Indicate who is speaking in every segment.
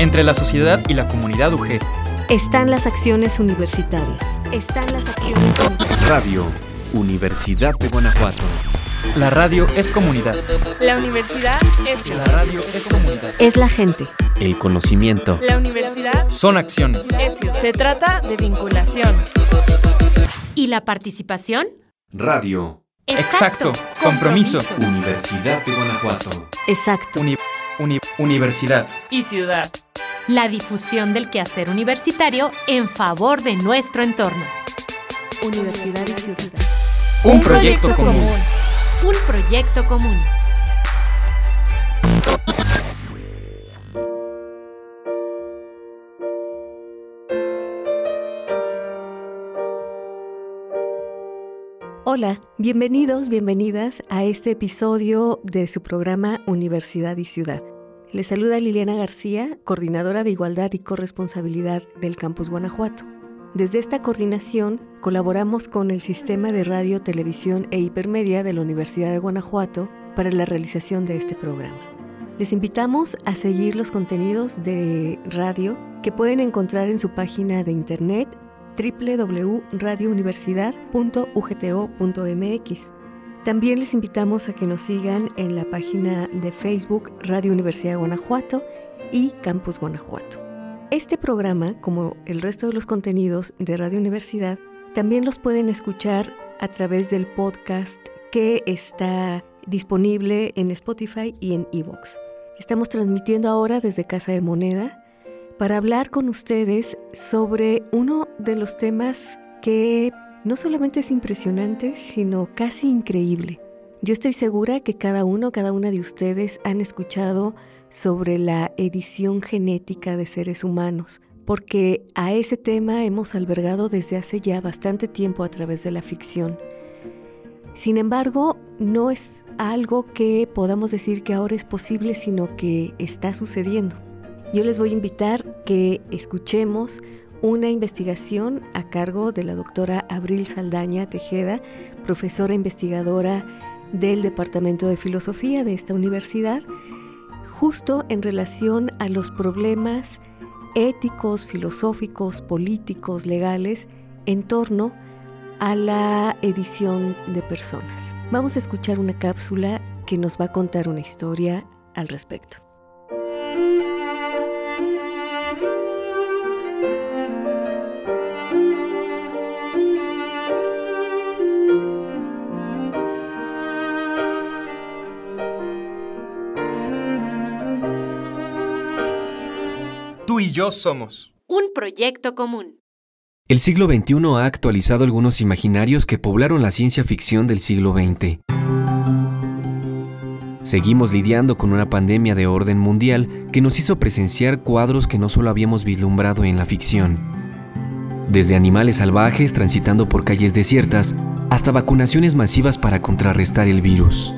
Speaker 1: Entre la sociedad y la comunidad UG.
Speaker 2: Están las acciones universitarias. Están las acciones universitarias.
Speaker 3: Radio Universidad de Guanajuato.
Speaker 1: La radio es comunidad.
Speaker 4: La universidad es
Speaker 1: La radio es comunidad.
Speaker 2: Es la gente.
Speaker 3: El conocimiento.
Speaker 4: La universidad
Speaker 1: Son acciones.
Speaker 4: es. Se trata de vinculación.
Speaker 5: ¿Y la participación?
Speaker 3: Radio
Speaker 1: Exacto. Compromiso.
Speaker 3: Universidad de Guanajuato.
Speaker 2: Exacto.
Speaker 1: Uni- uni- universidad.
Speaker 4: Y ciudad.
Speaker 5: La difusión del quehacer universitario en favor de nuestro entorno.
Speaker 2: Universidad y ciudad.
Speaker 1: Un, proyecto, común.
Speaker 5: Un proyecto común.
Speaker 2: Hola, bienvenidos, bienvenidas a este episodio de su programa Universidad y Ciudad. Les saluda Liliana García, coordinadora de Igualdad y Corresponsabilidad del Campus Guanajuato. Desde esta coordinación colaboramos con el Sistema de Radio, Televisión e Hipermedia de la Universidad de Guanajuato para la realización de este programa. Les invitamos a seguir los contenidos de radio que pueden encontrar en su página de internet www.radiouniversidad.ugto.mx. También les invitamos a que nos sigan en la página de Facebook Radio Universidad de Guanajuato y Campus Guanajuato. Este programa, como el resto de los contenidos de Radio Universidad, también los pueden escuchar a través del podcast que está disponible en Spotify y en Evox. Estamos transmitiendo ahora desde Casa de Moneda para hablar con ustedes sobre uno de los temas que no solamente es impresionante, sino casi increíble. Yo estoy segura que cada uno, cada una de ustedes han escuchado sobre la edición genética de seres humanos, porque a ese tema hemos albergado desde hace ya bastante tiempo a través de la ficción. Sin embargo, no es algo que podamos decir que ahora es posible, sino que está sucediendo. Yo les voy a invitar que escuchemos una investigación a cargo de la doctora Abril Saldaña Tejeda, profesora investigadora del Departamento de Filosofía de esta universidad, justo en relación a los problemas éticos, filosóficos, políticos, legales en torno a la edición de personas. Vamos a escuchar una cápsula que nos va a contar una historia al respecto.
Speaker 1: Tú y yo somos.
Speaker 5: Un proyecto común.
Speaker 3: El siglo XXI ha actualizado algunos imaginarios que poblaron la ciencia ficción del siglo XX. Seguimos lidiando con una pandemia de orden mundial que nos hizo presenciar cuadros que no solo habíamos vislumbrado en la ficción. Desde animales salvajes transitando por calles desiertas hasta vacunaciones masivas para contrarrestar el virus.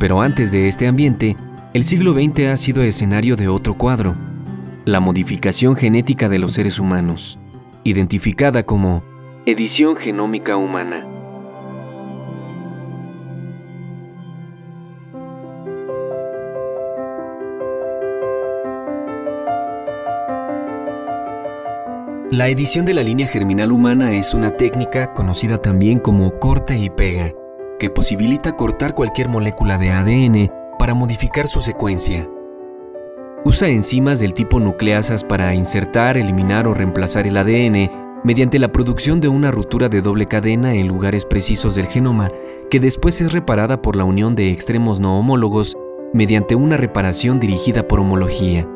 Speaker 3: Pero antes de este ambiente, el siglo XX ha sido escenario de otro cuadro, la modificación genética de los seres humanos, identificada como edición genómica humana. La edición de la línea germinal humana es una técnica conocida también como corte y pega, que posibilita cortar cualquier molécula de ADN para modificar su secuencia. Usa enzimas del tipo nucleasas para insertar, eliminar o reemplazar el ADN mediante la producción de una ruptura de doble cadena en lugares precisos del genoma, que después es reparada por la unión de extremos no homólogos mediante una reparación dirigida por homología.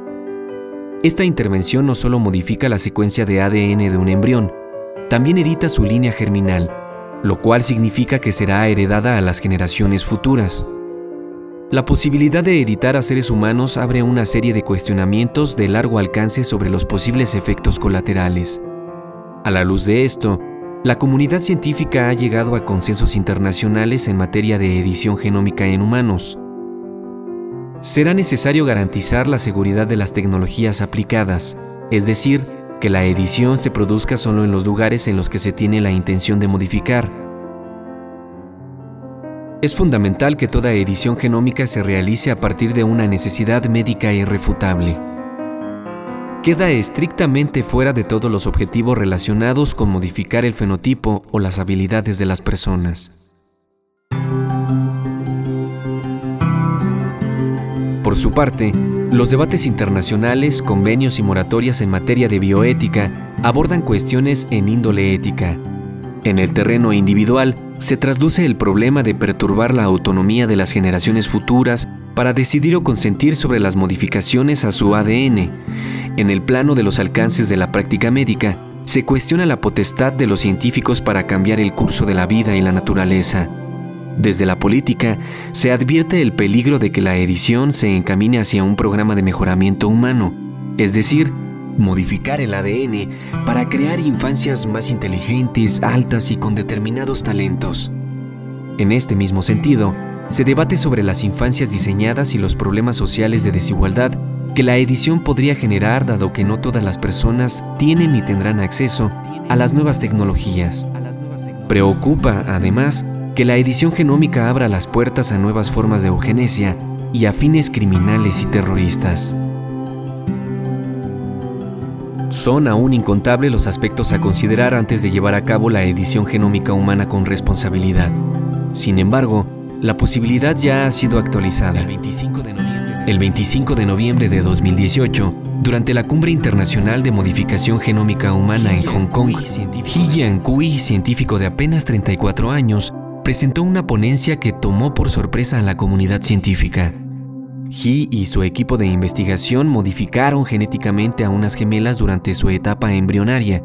Speaker 3: Esta intervención no solo modifica la secuencia de ADN de un embrión, también edita su línea germinal, lo cual significa que será heredada a las generaciones futuras. La posibilidad de editar a seres humanos abre una serie de cuestionamientos de largo alcance sobre los posibles efectos colaterales. A la luz de esto, la comunidad científica ha llegado a consensos internacionales en materia de edición genómica en humanos. Será necesario garantizar la seguridad de las tecnologías aplicadas, es decir, que la edición se produzca solo en los lugares en los que se tiene la intención de modificar. Es fundamental que toda edición genómica se realice a partir de una necesidad médica irrefutable. queda estrictamente fuera de todos los objetivos relacionados con modificar el fenotipo o las habilidades de las personas. Por su parte, los debates internacionales, convenios y moratorias en materia de bioética abordan cuestiones en índole ética. En el terreno individual, se trasluce el problema de perturbar la autonomía de las generaciones futuras para decidir o consentir sobre las modificaciones a su ADN. En el plano de los alcances de la práctica médica, se cuestiona la potestad de los científicos para cambiar el curso de la vida y la naturaleza. Desde la política, se advierte el peligro de que la edición se encamine hacia un programa de mejoramiento humano, es decir, modificar el ADN para crear infancias más inteligentes, altas y con determinados talentos. En este mismo sentido, se debate sobre las infancias diseñadas y los problemas sociales de desigualdad que la edición podría generar dado que no todas las personas tienen ni tendrán acceso a las nuevas tecnologías. Preocupa, además, que la edición genómica abra las puertas a nuevas formas de eugenesia y a fines criminales y terroristas. Son aún incontables los aspectos a considerar antes de llevar a cabo la edición genómica humana con responsabilidad. Sin embargo, la posibilidad ya ha sido actualizada. El 25 de noviembre de, 25 de, noviembre de 2018, durante la Cumbre Internacional de Modificación Genómica Humana en Hong Kong, He Jiankui, científico de apenas 34 años, presentó una ponencia que tomó por sorpresa a la comunidad científica. He y su equipo de investigación modificaron genéticamente a unas gemelas durante su etapa embrionaria.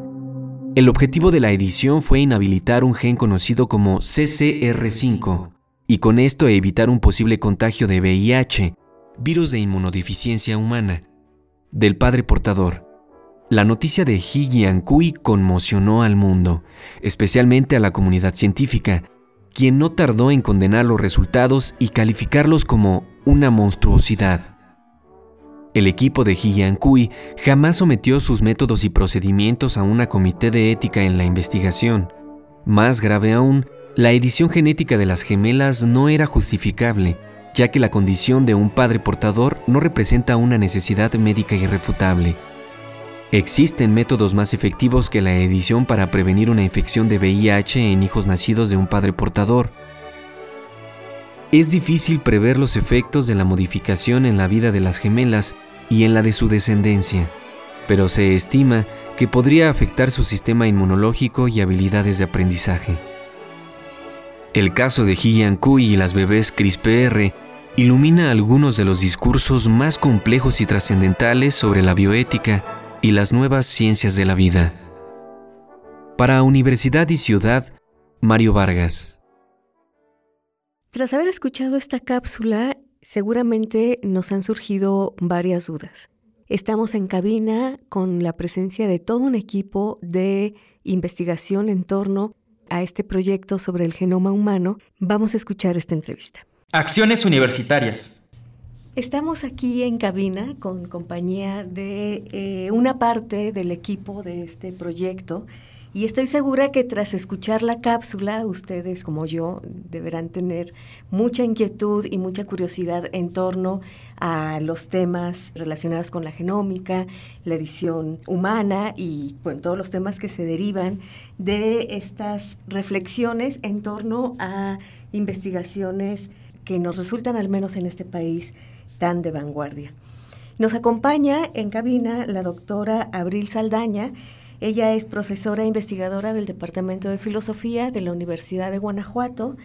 Speaker 3: El objetivo de la edición fue inhabilitar un gen conocido como CCR5 y con esto evitar un posible contagio de VIH, virus de inmunodeficiencia humana, del padre portador. La noticia de He Jiankui conmocionó al mundo, especialmente a la comunidad científica, quien no tardó en condenar los resultados y calificarlos como una monstruosidad. El equipo de Kui jamás sometió sus métodos y procedimientos a una comité de ética en la investigación. Más grave aún, la edición genética de las gemelas no era justificable, ya que la condición de un padre portador no representa una necesidad médica irrefutable. Existen métodos más efectivos que la edición para prevenir una infección de VIH en hijos nacidos de un padre portador. Es difícil prever los efectos de la modificación en la vida de las gemelas y en la de su descendencia, pero se estima que podría afectar su sistema inmunológico y habilidades de aprendizaje. El caso de Jian Kui y las bebés CRISPR ilumina algunos de los discursos más complejos y trascendentales sobre la bioética y las nuevas ciencias de la vida. Para Universidad y Ciudad, Mario Vargas.
Speaker 2: Tras haber escuchado esta cápsula, seguramente nos han surgido varias dudas. Estamos en cabina con la presencia de todo un equipo de investigación en torno a este proyecto sobre el genoma humano. Vamos a escuchar esta entrevista.
Speaker 1: Acciones universitarias.
Speaker 2: Estamos aquí en cabina con compañía de eh, una parte del equipo de este proyecto y estoy segura que tras escuchar la cápsula, ustedes como yo deberán tener mucha inquietud y mucha curiosidad en torno a los temas relacionados con la genómica, la edición humana y todos los temas que se derivan de estas reflexiones en torno a investigaciones que nos resultan, al menos en este país, tan de vanguardia. Nos acompaña en cabina la doctora Abril Saldaña. Ella es profesora e investigadora del Departamento de Filosofía de la Universidad de Guanajuato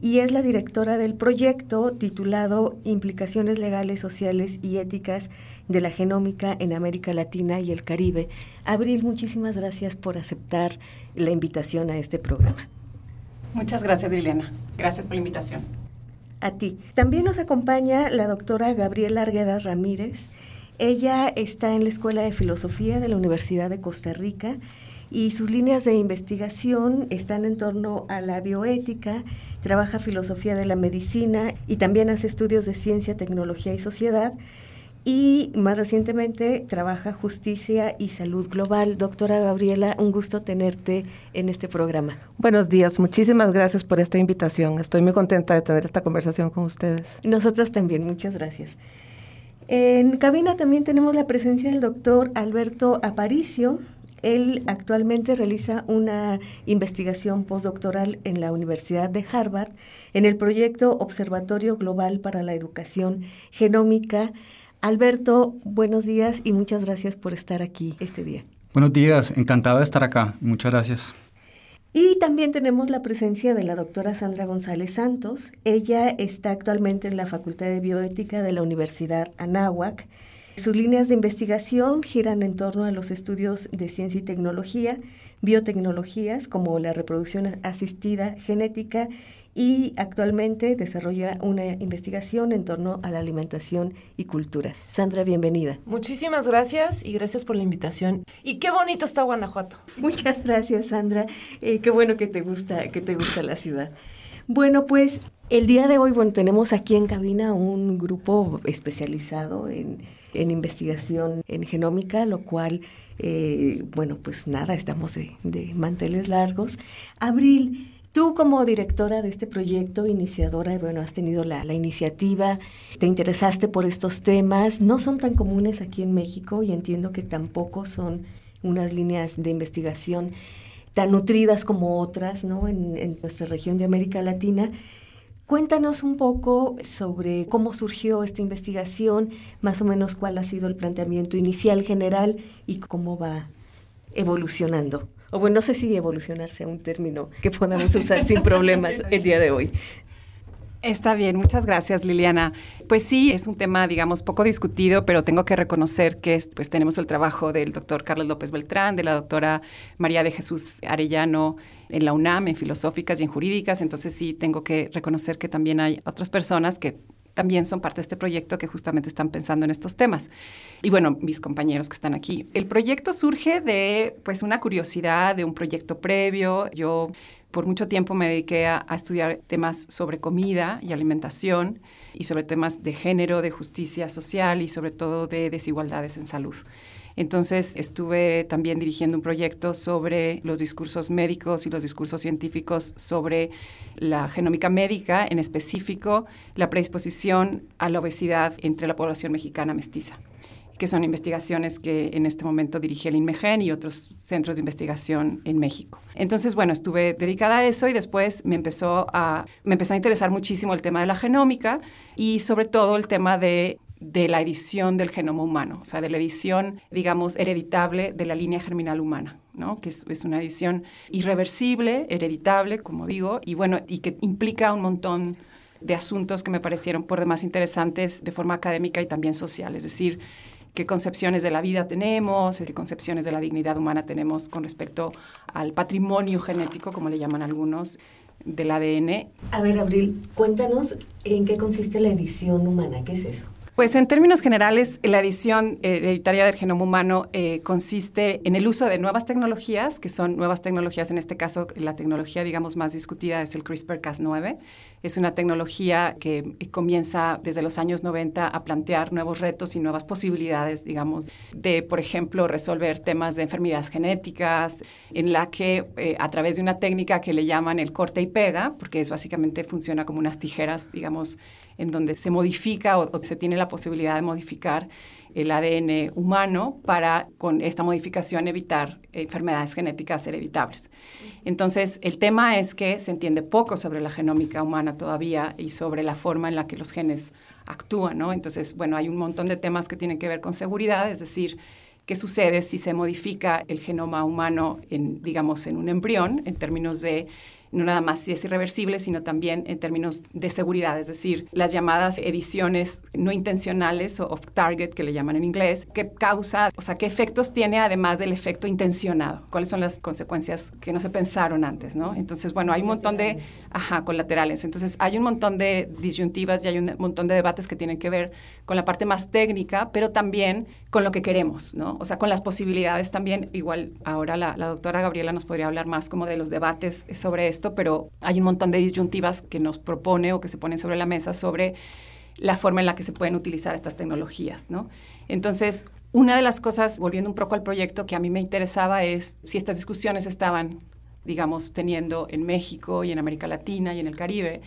Speaker 2: y es la directora del proyecto titulado Implicaciones legales, sociales y éticas de la genómica en América Latina y el Caribe. Abril, muchísimas gracias por aceptar la invitación a este programa.
Speaker 6: Muchas gracias, Liliana. Gracias por la invitación
Speaker 2: a ti. También nos acompaña la doctora Gabriela Arguedas Ramírez. Ella está en la Escuela de Filosofía de la Universidad de Costa Rica y sus líneas de investigación están en torno a la bioética, trabaja filosofía de la medicina y también hace estudios de ciencia, tecnología y sociedad y más recientemente trabaja justicia y salud global. Doctora Gabriela, un gusto tenerte en este programa.
Speaker 7: Buenos días, muchísimas gracias por esta invitación. Estoy muy contenta de tener esta conversación con ustedes.
Speaker 2: Nosotras también, muchas gracias. En cabina también tenemos la presencia del doctor Alberto Aparicio. Él actualmente realiza una investigación postdoctoral en la Universidad de Harvard en el proyecto Observatorio Global para la Educación Genómica. Alberto, buenos días y muchas gracias por estar aquí este día.
Speaker 8: Buenos días, encantado de estar acá. Muchas gracias.
Speaker 2: Y también tenemos la presencia de la doctora Sandra González Santos. Ella está actualmente en la Facultad de Bioética de la Universidad Anáhuac. Sus líneas de investigación giran en torno a los estudios de ciencia y tecnología, biotecnologías como la reproducción asistida genética y actualmente desarrolla una investigación en torno a la alimentación y cultura. Sandra, bienvenida.
Speaker 9: Muchísimas gracias y gracias por la invitación. Y qué bonito está Guanajuato.
Speaker 2: Muchas gracias, Sandra. Eh, qué bueno que te gusta, que te gusta la ciudad. Bueno, pues el día de hoy, bueno, tenemos aquí en cabina un grupo especializado en, investigación en genómica, lo cual, eh, bueno, pues nada, estamos de, de manteles largos. Abril, Tú como directora de este proyecto, iniciadora, bueno, has tenido la, iniciativa, te interesaste por estos temas, no son tan comunes aquí en México y entiendo que tampoco son unas líneas de investigación tan nutridas como otras ¿no? en, en nuestra región de América Latina. Cuéntanos un poco sobre cómo surgió esta investigación, más o menos cuál ha sido el planteamiento inicial general y cómo va evolucionando o bueno, no sé si evolucionar sea un término que podamos usar sin problemas el día de hoy.
Speaker 6: Está bien, muchas gracias Liliana. Pues sí, es un tema, digamos, poco discutido, pero tengo que reconocer que pues, tenemos el trabajo del doctor Carlos López Beltrán, de la doctora María de Jesús Arellano en la UNAM, en filosóficas y en jurídicas, entonces sí tengo que reconocer que también hay otras personas que también son parte de este proyecto que justamente están pensando en estos temas. Y bueno, mis compañeros que están aquí. El proyecto surge de pues una curiosidad, de un proyecto previo. Yo por mucho tiempo me dediqué a, a estudiar temas sobre comida y alimentación y sobre temas de género, de justicia social y sobre todo de desigualdades en salud. Entonces estuve también dirigiendo un proyecto sobre los discursos médicos y los discursos científicos sobre la genómica médica, en específico la predisposición a la obesidad entre la población mexicana mestiza que son investigaciones que en este momento dirige el INMEGEN y otros centros de investigación en México. Entonces, bueno, estuve dedicada a eso y después me empezó a, me empezó a interesar muchísimo el tema de la genómica y sobre todo el tema de de la edición del genoma humano, o sea, de la edición, digamos, hereditable de la línea germinal humana, ¿no? que es, una edición irreversible, hereditable, como digo, y bueno, y que implica un montón de asuntos que me parecieron por demás interesantes de forma académica y también social, es decir, qué concepciones de la vida tenemos, qué concepciones de la dignidad humana tenemos con respecto al patrimonio genético, como le llaman algunos, del ADN.
Speaker 2: A ver, Abril, cuéntanos en qué consiste la edición humana, ¿qué es eso?
Speaker 6: Pues en términos generales, la edición eh, hereditaria del genoma humano eh, consiste en el uso de nuevas tecnologías, que son nuevas tecnologías, en este caso la tecnología, digamos, más discutida es el CRISPR-Cas9. Es una tecnología que comienza desde los años 90 a plantear nuevos retos y nuevas posibilidades, digamos, de, por ejemplo, resolver temas de enfermedades genéticas, en la que eh, a través de una técnica que le llaman el corte y pega, porque eso básicamente funciona como unas tijeras, digamos, en donde se modifica o, se tiene la posibilidad de modificar el ADN humano para con esta modificación evitar enfermedades genéticas hereditables. Entonces, el tema es que se entiende poco sobre la genómica humana todavía y sobre la forma en la que los genes actúan, ¿no? Entonces, bueno, hay un montón de temas que tienen que ver con seguridad, es decir, qué sucede si se modifica el genoma humano digamos, en un embrión en términos de no nada más si es irreversible, sino también en términos de seguridad, es decir, las llamadas ediciones no intencionales o off-target, que le llaman en inglés, qué causa, o sea, qué efectos tiene además del efecto intencionado, cuáles son las consecuencias que no se pensaron antes, ¿no? Entonces, bueno, hay un montón de, ajá, colaterales, entonces hay un montón de disyuntivas y hay un montón de debates que tienen que ver con la parte más técnica, pero también con lo que queremos, ¿no? O sea, con las posibilidades también, igual ahora la, la doctora Gabriela nos podría hablar más como de los debates sobre esto, pero hay un montón de disyuntivas que nos propone o que se ponen sobre la mesa sobre la forma en la que se pueden utilizar estas tecnologías, ¿no? Entonces, una de las cosas, volviendo un poco al proyecto, que a mí me interesaba es si estas discusiones estaban, digamos, teniendo en México y en América Latina y en el Caribe,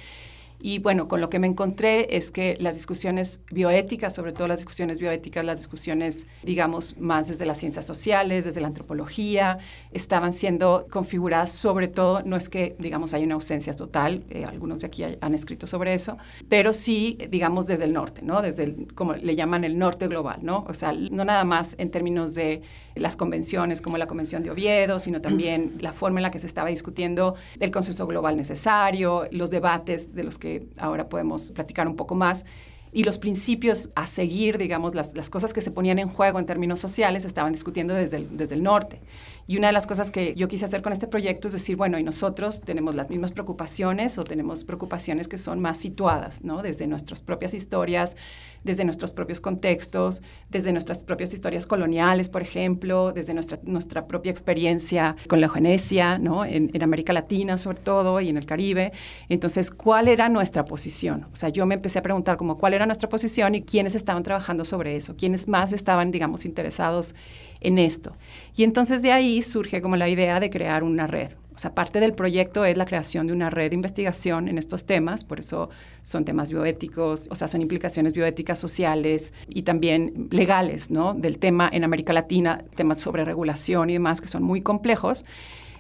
Speaker 6: Y bueno, con lo que me encontré es que las discusiones bioéticas, sobre todo las discusiones bioéticas, las discusiones, digamos, más desde las ciencias sociales, desde la antropología, estaban siendo configuradas sobre todo, no es que, digamos, hay una ausencia total, eh, algunos de aquí han escrito sobre eso, pero sí, digamos, desde el norte, ¿no? Desde, el, como le llaman el norte global, ¿no? O sea, no nada más en términos de las convenciones como la Convención de Oviedo, sino también la forma en la que se estaba discutiendo el consenso global necesario, los debates de los que ahora podemos platicar un poco más y los principios a seguir, digamos, las, las, cosas que se ponían en juego en términos sociales, estaban discutiendo desde desde el norte. Y una de las cosas que yo quise hacer con este proyecto es decir, bueno, y nosotros tenemos las mismas preocupaciones o tenemos preocupaciones que son más situadas, ¿no? Desde nuestras propias historias, desde nuestros propios contextos, desde nuestras propias historias coloniales, por ejemplo, desde nuestra, nuestra propia experiencia con la eugenesia, ¿no? En, en América Latina sobre todo y en el Caribe. Entonces, ¿cuál era nuestra posición? O sea, yo me empecé a preguntar como cuál era nuestra posición y quiénes estaban trabajando sobre eso, quiénes más estaban, digamos, interesados en esto. Y entonces de ahí surge como la idea de crear una red. O sea, parte del proyecto es la creación de una red de investigación en estos temas, por eso son temas bioéticos, o sea, son implicaciones bioéticas sociales y también legales, ¿no? Del tema en América Latina, temas sobre regulación y demás que son muy complejos.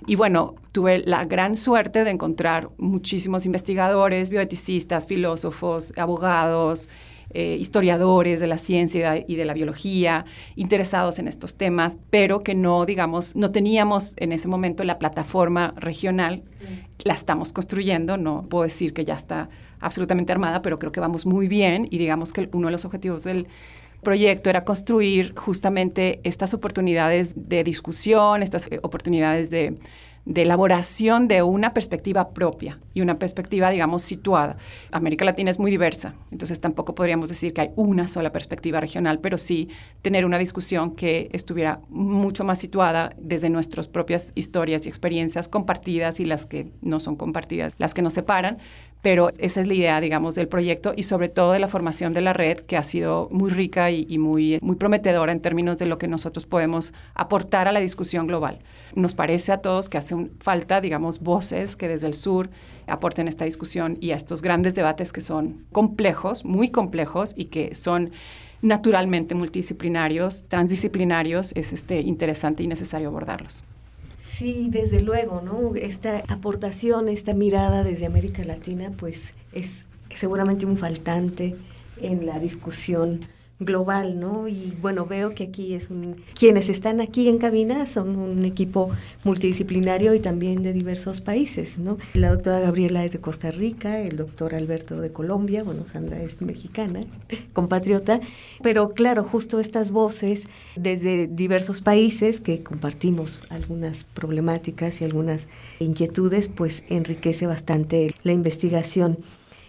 Speaker 6: Y bueno, tuve la gran suerte de encontrar muchísimos investigadores, bioeticistas, filósofos, abogados, eh, historiadores de la ciencia y de la biología interesados en estos temas, pero que no, digamos, no teníamos en ese momento la plataforma regional. La estamos construyendo, no puedo decir que ya está absolutamente armada, pero creo que vamos muy bien y digamos que uno de los objetivos del proyecto era construir justamente estas oportunidades de discusión, estas eh, oportunidades de de elaboración de una perspectiva propia y una perspectiva, digamos, situada. América Latina es muy diversa, entonces tampoco podríamos decir que hay una sola perspectiva regional, pero sí tener una discusión que estuviera mucho más situada desde nuestras propias historias y experiencias compartidas y las que no son compartidas, las que nos separan, pero esa es la idea, digamos, del proyecto y sobre todo de la formación de la red, que ha sido muy rica y, muy, prometedora en términos de lo que nosotros podemos aportar a la discusión global. Nos parece a todos que hace falta, digamos, voces que desde el sur aporten esta discusión y a estos grandes debates que son complejos, muy complejos y que son naturalmente multidisciplinarios, transdisciplinarios, es este, interesante y necesario abordarlos.
Speaker 2: Sí, desde luego, ¿no? Esta aportación, esta mirada desde América Latina, pues es seguramente un faltante en la discusión global, ¿no? Y bueno, veo que aquí es un... Quienes están aquí en cabina son un equipo multidisciplinario y también de diversos países, ¿no? La doctora Gabriela es de Costa Rica, el doctor Alberto de Colombia, bueno, Sandra es mexicana, compatriota, pero claro, justo estas voces desde diversos países que compartimos algunas problemáticas y algunas inquietudes, pues enriquece bastante la investigación.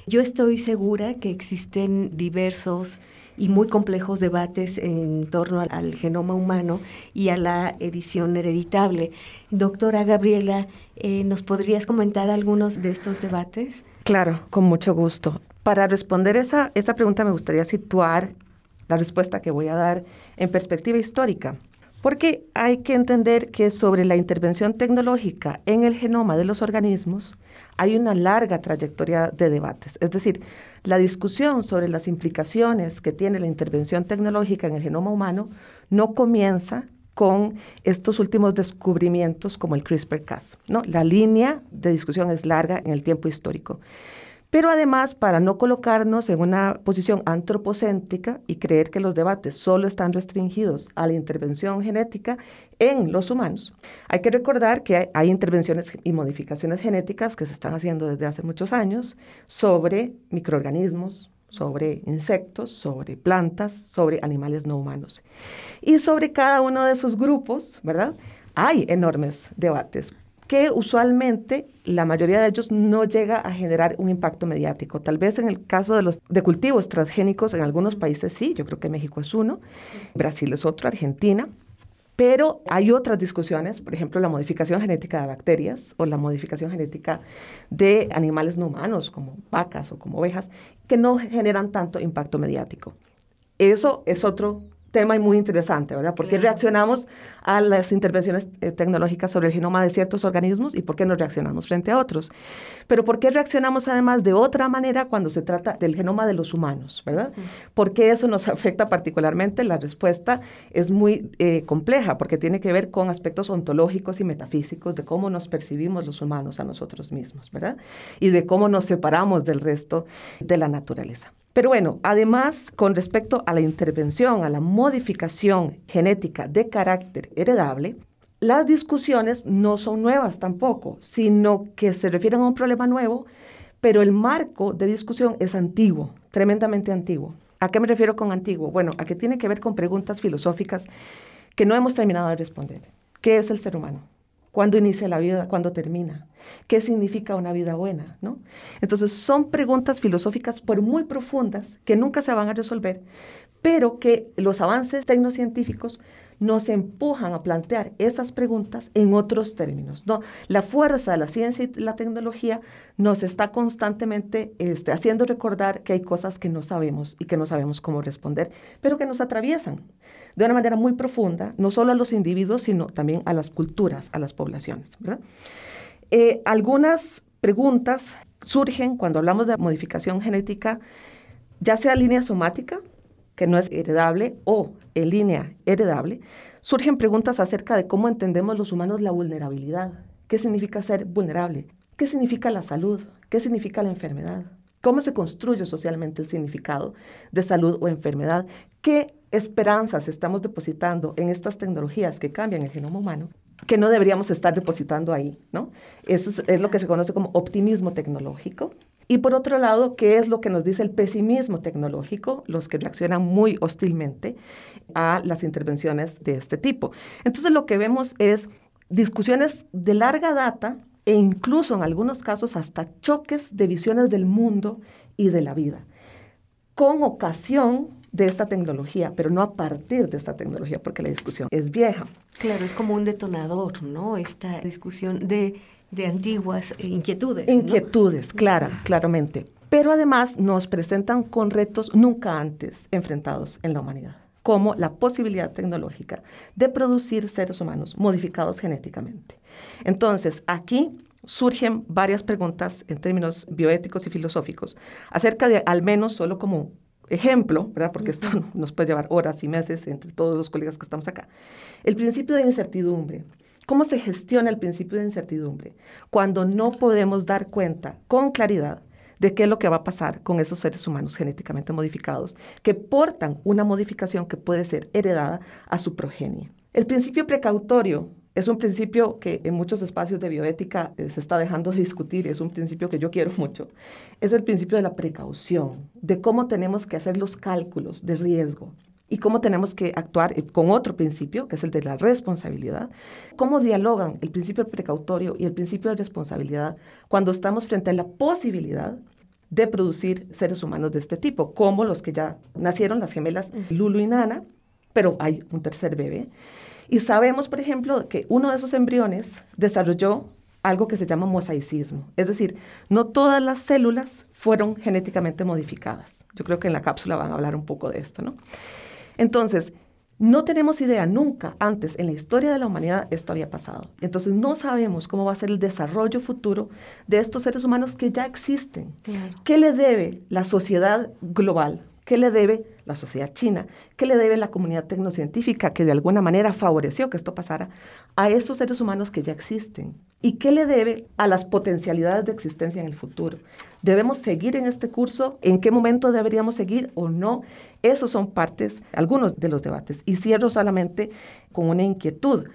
Speaker 2: Yo estoy segura que existen diversos y muy complejos debates en torno al, genoma humano y a la edición hereditable. Doctora Gabriela, eh, ¿nos podrías comentar algunos de estos debates?
Speaker 7: Claro, con mucho gusto. Para responder esa, esa pregunta me gustaría situar la respuesta que voy a dar en perspectiva histórica. Porque hay que entender que sobre la intervención tecnológica en el genoma de los organismos hay una larga trayectoria de debates. Es decir, la discusión sobre las implicaciones que tiene la intervención tecnológica en el genoma humano no comienza con estos últimos descubrimientos como el CRISPR-Cas. ¿no? La línea de discusión es larga en el tiempo histórico. Pero además, para no colocarnos en una posición antropocéntrica y creer que los debates solo están restringidos a la intervención genética en los humanos, hay que recordar que hay, intervenciones y modificaciones genéticas que se están haciendo desde hace muchos años sobre microorganismos, sobre insectos, sobre plantas, sobre animales no humanos. Y sobre cada uno de esos grupos, ¿verdad? Hay enormes debates que usualmente la mayoría de ellos no llega a generar un impacto mediático. Tal vez en el caso de los de cultivos transgénicos en algunos países sí, yo creo que México es uno, Brasil es otro, Argentina, pero hay otras discusiones, por ejemplo, la modificación genética de bacterias o la modificación genética de animales no humanos, como vacas o como ovejas, que no generan tanto impacto mediático. Eso es otro tema muy interesante, ¿verdad? ¿Por qué reaccionamos a las intervenciones eh, tecnológicas sobre el genoma de ciertos organismos y por qué no reaccionamos frente a otros? Pero ¿por qué reaccionamos además de otra manera cuando se trata del genoma de los humanos, ¿verdad? ¿Por qué eso nos afecta particularmente? La respuesta es muy eh, compleja porque tiene que ver con aspectos ontológicos y metafísicos de cómo nos percibimos los humanos a nosotros mismos, ¿verdad? Y de cómo nos separamos del resto de la naturaleza. Pero bueno, además, con respecto a la intervención, a la modificación genética de carácter heredable, las discusiones no son nuevas tampoco, sino que se refieren a un problema nuevo, pero el marco de discusión es antiguo, tremendamente antiguo. ¿A qué me refiero con antiguo? Bueno, a que tiene que ver con preguntas filosóficas que no hemos terminado de responder. ¿Qué es el ser humano? ¿Cuándo inicia la vida? ¿Cuándo termina? ¿Qué significa una vida buena? ¿no? Entonces son preguntas filosóficas por muy profundas que nunca se van a resolver, pero que los avances tecnocientíficos nos empujan a plantear esas preguntas en otros términos. ¿no? La fuerza de la ciencia y la tecnología nos está constantemente este, haciendo recordar que hay cosas que no sabemos y que no sabemos cómo responder, pero que nos atraviesan de una manera muy profunda, no solo a los individuos, sino también a las culturas, a las poblaciones. Eh, algunas preguntas surgen cuando hablamos de modificación genética, ya sea línea somática, que no es heredable, o en línea heredable, surgen preguntas acerca de cómo entendemos los humanos la vulnerabilidad. ¿Qué significa ser vulnerable? ¿Qué significa la salud? ¿Qué significa la enfermedad? ¿Cómo se construye socialmente el significado de salud o enfermedad? ¿Qué esperanzas estamos depositando en estas tecnologías que cambian el genoma humano? que no deberíamos estar depositando ahí, ¿no? Eso es, lo que se conoce como optimismo tecnológico, y por otro lado, ¿qué es lo que nos dice el pesimismo tecnológico? Los que reaccionan muy hostilmente a las intervenciones de este tipo. Entonces lo que vemos es discusiones de larga data e incluso en algunos casos hasta choques de visiones del mundo y de la vida, con ocasión de esta tecnología, pero no a partir de esta tecnología, porque la discusión es vieja.
Speaker 2: Claro, es como un detonador, ¿no? Esta discusión de de antiguas inquietudes.
Speaker 7: Inquietudes, clara, claramente. Pero además nos presentan con retos nunca antes enfrentados en la humanidad, como la posibilidad tecnológica de producir seres humanos modificados genéticamente. Entonces, aquí surgen varias preguntas en términos bioéticos y filosóficos acerca de, al menos solo como ejemplo, ¿verdad? Porque esto nos puede llevar horas y meses entre todos los colegas que estamos acá. El principio de incertidumbre, ¿Cómo se gestiona el principio de incertidumbre? Cuando no podemos dar cuenta con claridad de qué es lo que va a pasar con esos seres humanos genéticamente modificados que portan una modificación que puede ser heredada a su progenie. El principio precautorio es un principio que en muchos espacios de bioética eh, se está dejando de discutir es un principio que yo quiero mucho. Es el principio de la precaución, de cómo tenemos que hacer los cálculos de riesgo y cómo tenemos que actuar eh, con otro principio, que es el de la responsabilidad, cómo dialogan el principio precautorio y el principio de responsabilidad cuando estamos frente a la posibilidad de producir seres humanos de este tipo, como los que ya nacieron, las gemelas Lulu y Nana, pero hay un tercer bebé. Y sabemos, por ejemplo, que uno de esos embriones desarrolló algo que se llama mosaicismo, es decir, no todas las células fueron genéticamente modificadas. Yo creo que en la cápsula van a hablar un poco de esto, ¿no? Entonces, no tenemos idea, nunca antes en la historia de la humanidad esto había pasado. Entonces no sabemos cómo va a ser el desarrollo futuro de estos seres humanos que ya existen. ¿Qué le debe la sociedad global? ¿Qué le debe la sociedad china? ¿Qué le debe la comunidad tecnocientífica que de alguna manera favoreció que esto pasara a esos seres humanos que ya existen? ¿Y qué le debe a las potencialidades de existencia en el futuro? ¿Debemos seguir en este curso? ¿En qué momento deberíamos seguir o no? Esos son partes, algunos de los debates. Y cierro solamente con una inquietud.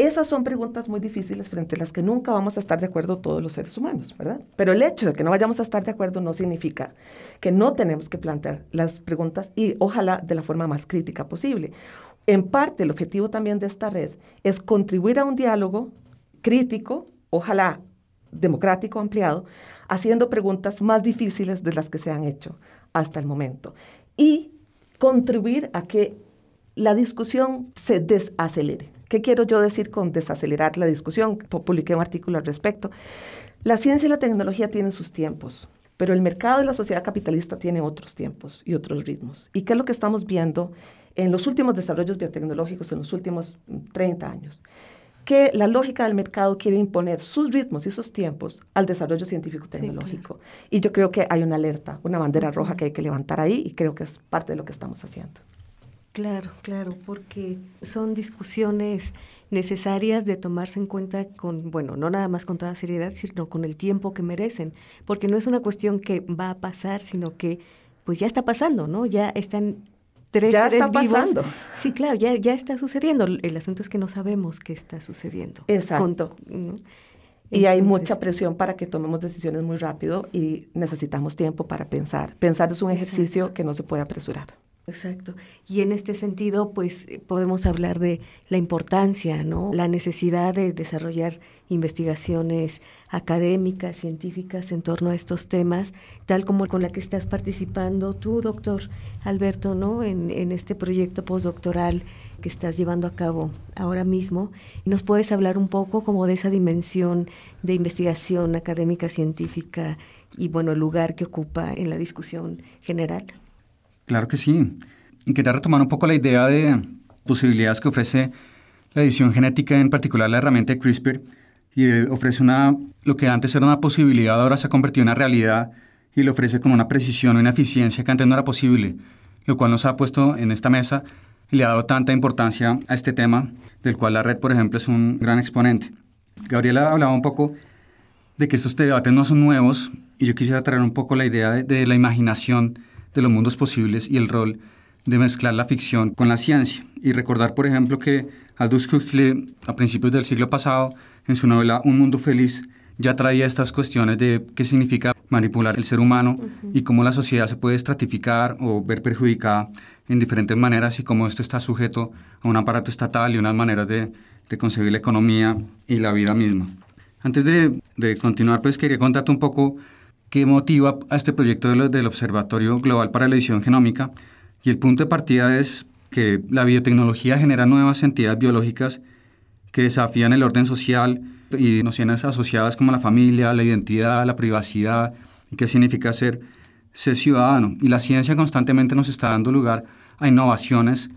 Speaker 7: Esas son preguntas muy difíciles frente a las que nunca vamos a estar de acuerdo todos los seres humanos, ¿verdad? Pero el hecho de que no vayamos a estar de acuerdo no significa que no tenemos que plantear las preguntas y ojalá de la forma más crítica posible. En parte, el objetivo también de esta red es contribuir a un diálogo crítico, ojalá democrático ampliado, haciendo preguntas más difíciles de las que se han hecho hasta el momento y contribuir a que la discusión se desacelere. ¿Qué quiero yo decir con desacelerar la discusión? Publiqué un artículo al respecto. La ciencia y la tecnología tienen sus tiempos. pero el mercado de la sociedad capitalista tiene otros tiempos y otros ritmos. ¿Y qué es lo que estamos viendo en los últimos desarrollos biotecnológicos en los últimos 30 mm, años? que la lógica del mercado quiere imponer sus ritmos y sus tiempos al desarrollo científico-tecnológico. Y yo creo que hay una alerta, una bandera roja que hay que levantar ahí y creo que es parte de lo que estamos haciendo.
Speaker 2: Claro, claro, porque son discusiones necesarias de tomarse en cuenta con, bueno, no nada más con toda seriedad, sino con el tiempo que merecen, porque no es una cuestión que va a pasar, sino que pues ya está pasando, ¿no? Ya están tres
Speaker 7: ya está pasando.
Speaker 2: Sí, claro, ya, ya está sucediendo. El asunto es que no sabemos qué está sucediendo.
Speaker 7: Exacto. Y hay mucha presión para que tomemos decisiones muy rápido y necesitamos tiempo para pensar. Pensar es un ejercicio que no se puede apresurar.
Speaker 2: Exacto. Y en este sentido, pues podemos hablar de la importancia, ¿no? La necesidad de desarrollar investigaciones académicas, científicas en torno a estos temas, tal como con la que estás participando tú, doctor Alberto, ¿no? En, en este proyecto postdoctoral que estás llevando a cabo ahora mismo. ¿Nos puedes hablar un poco como de esa dimensión de investigación académica, científica y, bueno, el lugar que ocupa en la discusión general?
Speaker 8: Claro que sí. Y quería retomar un poco la idea de posibilidades que ofrece la edición genética, en particular la herramienta de CRISPR, y ofrece una, lo que antes era una posibilidad, ahora se ha convertido en una realidad y lo ofrece con una precisión y una eficiencia que antes no era posible, lo cual nos ha puesto en esta mesa y le ha dado tanta importancia a este tema, del cual la red, por ejemplo, es un gran exponente. Gabriela hablaba un poco de que estos debates no son nuevos y yo quisiera traer un poco la idea de, de la imaginación de los mundos posibles y el rol de mezclar la ficción con la ciencia. Y recordar, por ejemplo, que Aldous Huxley, a principios del siglo pasado, en su novela Un Mundo Feliz, ya traía estas cuestiones de qué significa manipular el ser humano y cómo la sociedad se puede estratificar o ver perjudicada en diferentes maneras y cómo esto está sujeto a un aparato estatal y unas maneras de, de concebir la economía y la vida misma. Antes de, de continuar, pues quería contarte un poco qué motiva a este proyecto del Observatorio Global para la Edición Genómica. Y el punto de partida es que la biotecnología genera nuevas entidades biológicas que desafían el orden social y nociones asociadas como la familia, la identidad, la privacidad, y qué significa ser, ser ciudadano. Y la ciencia constantemente nos está dando lugar a innovaciones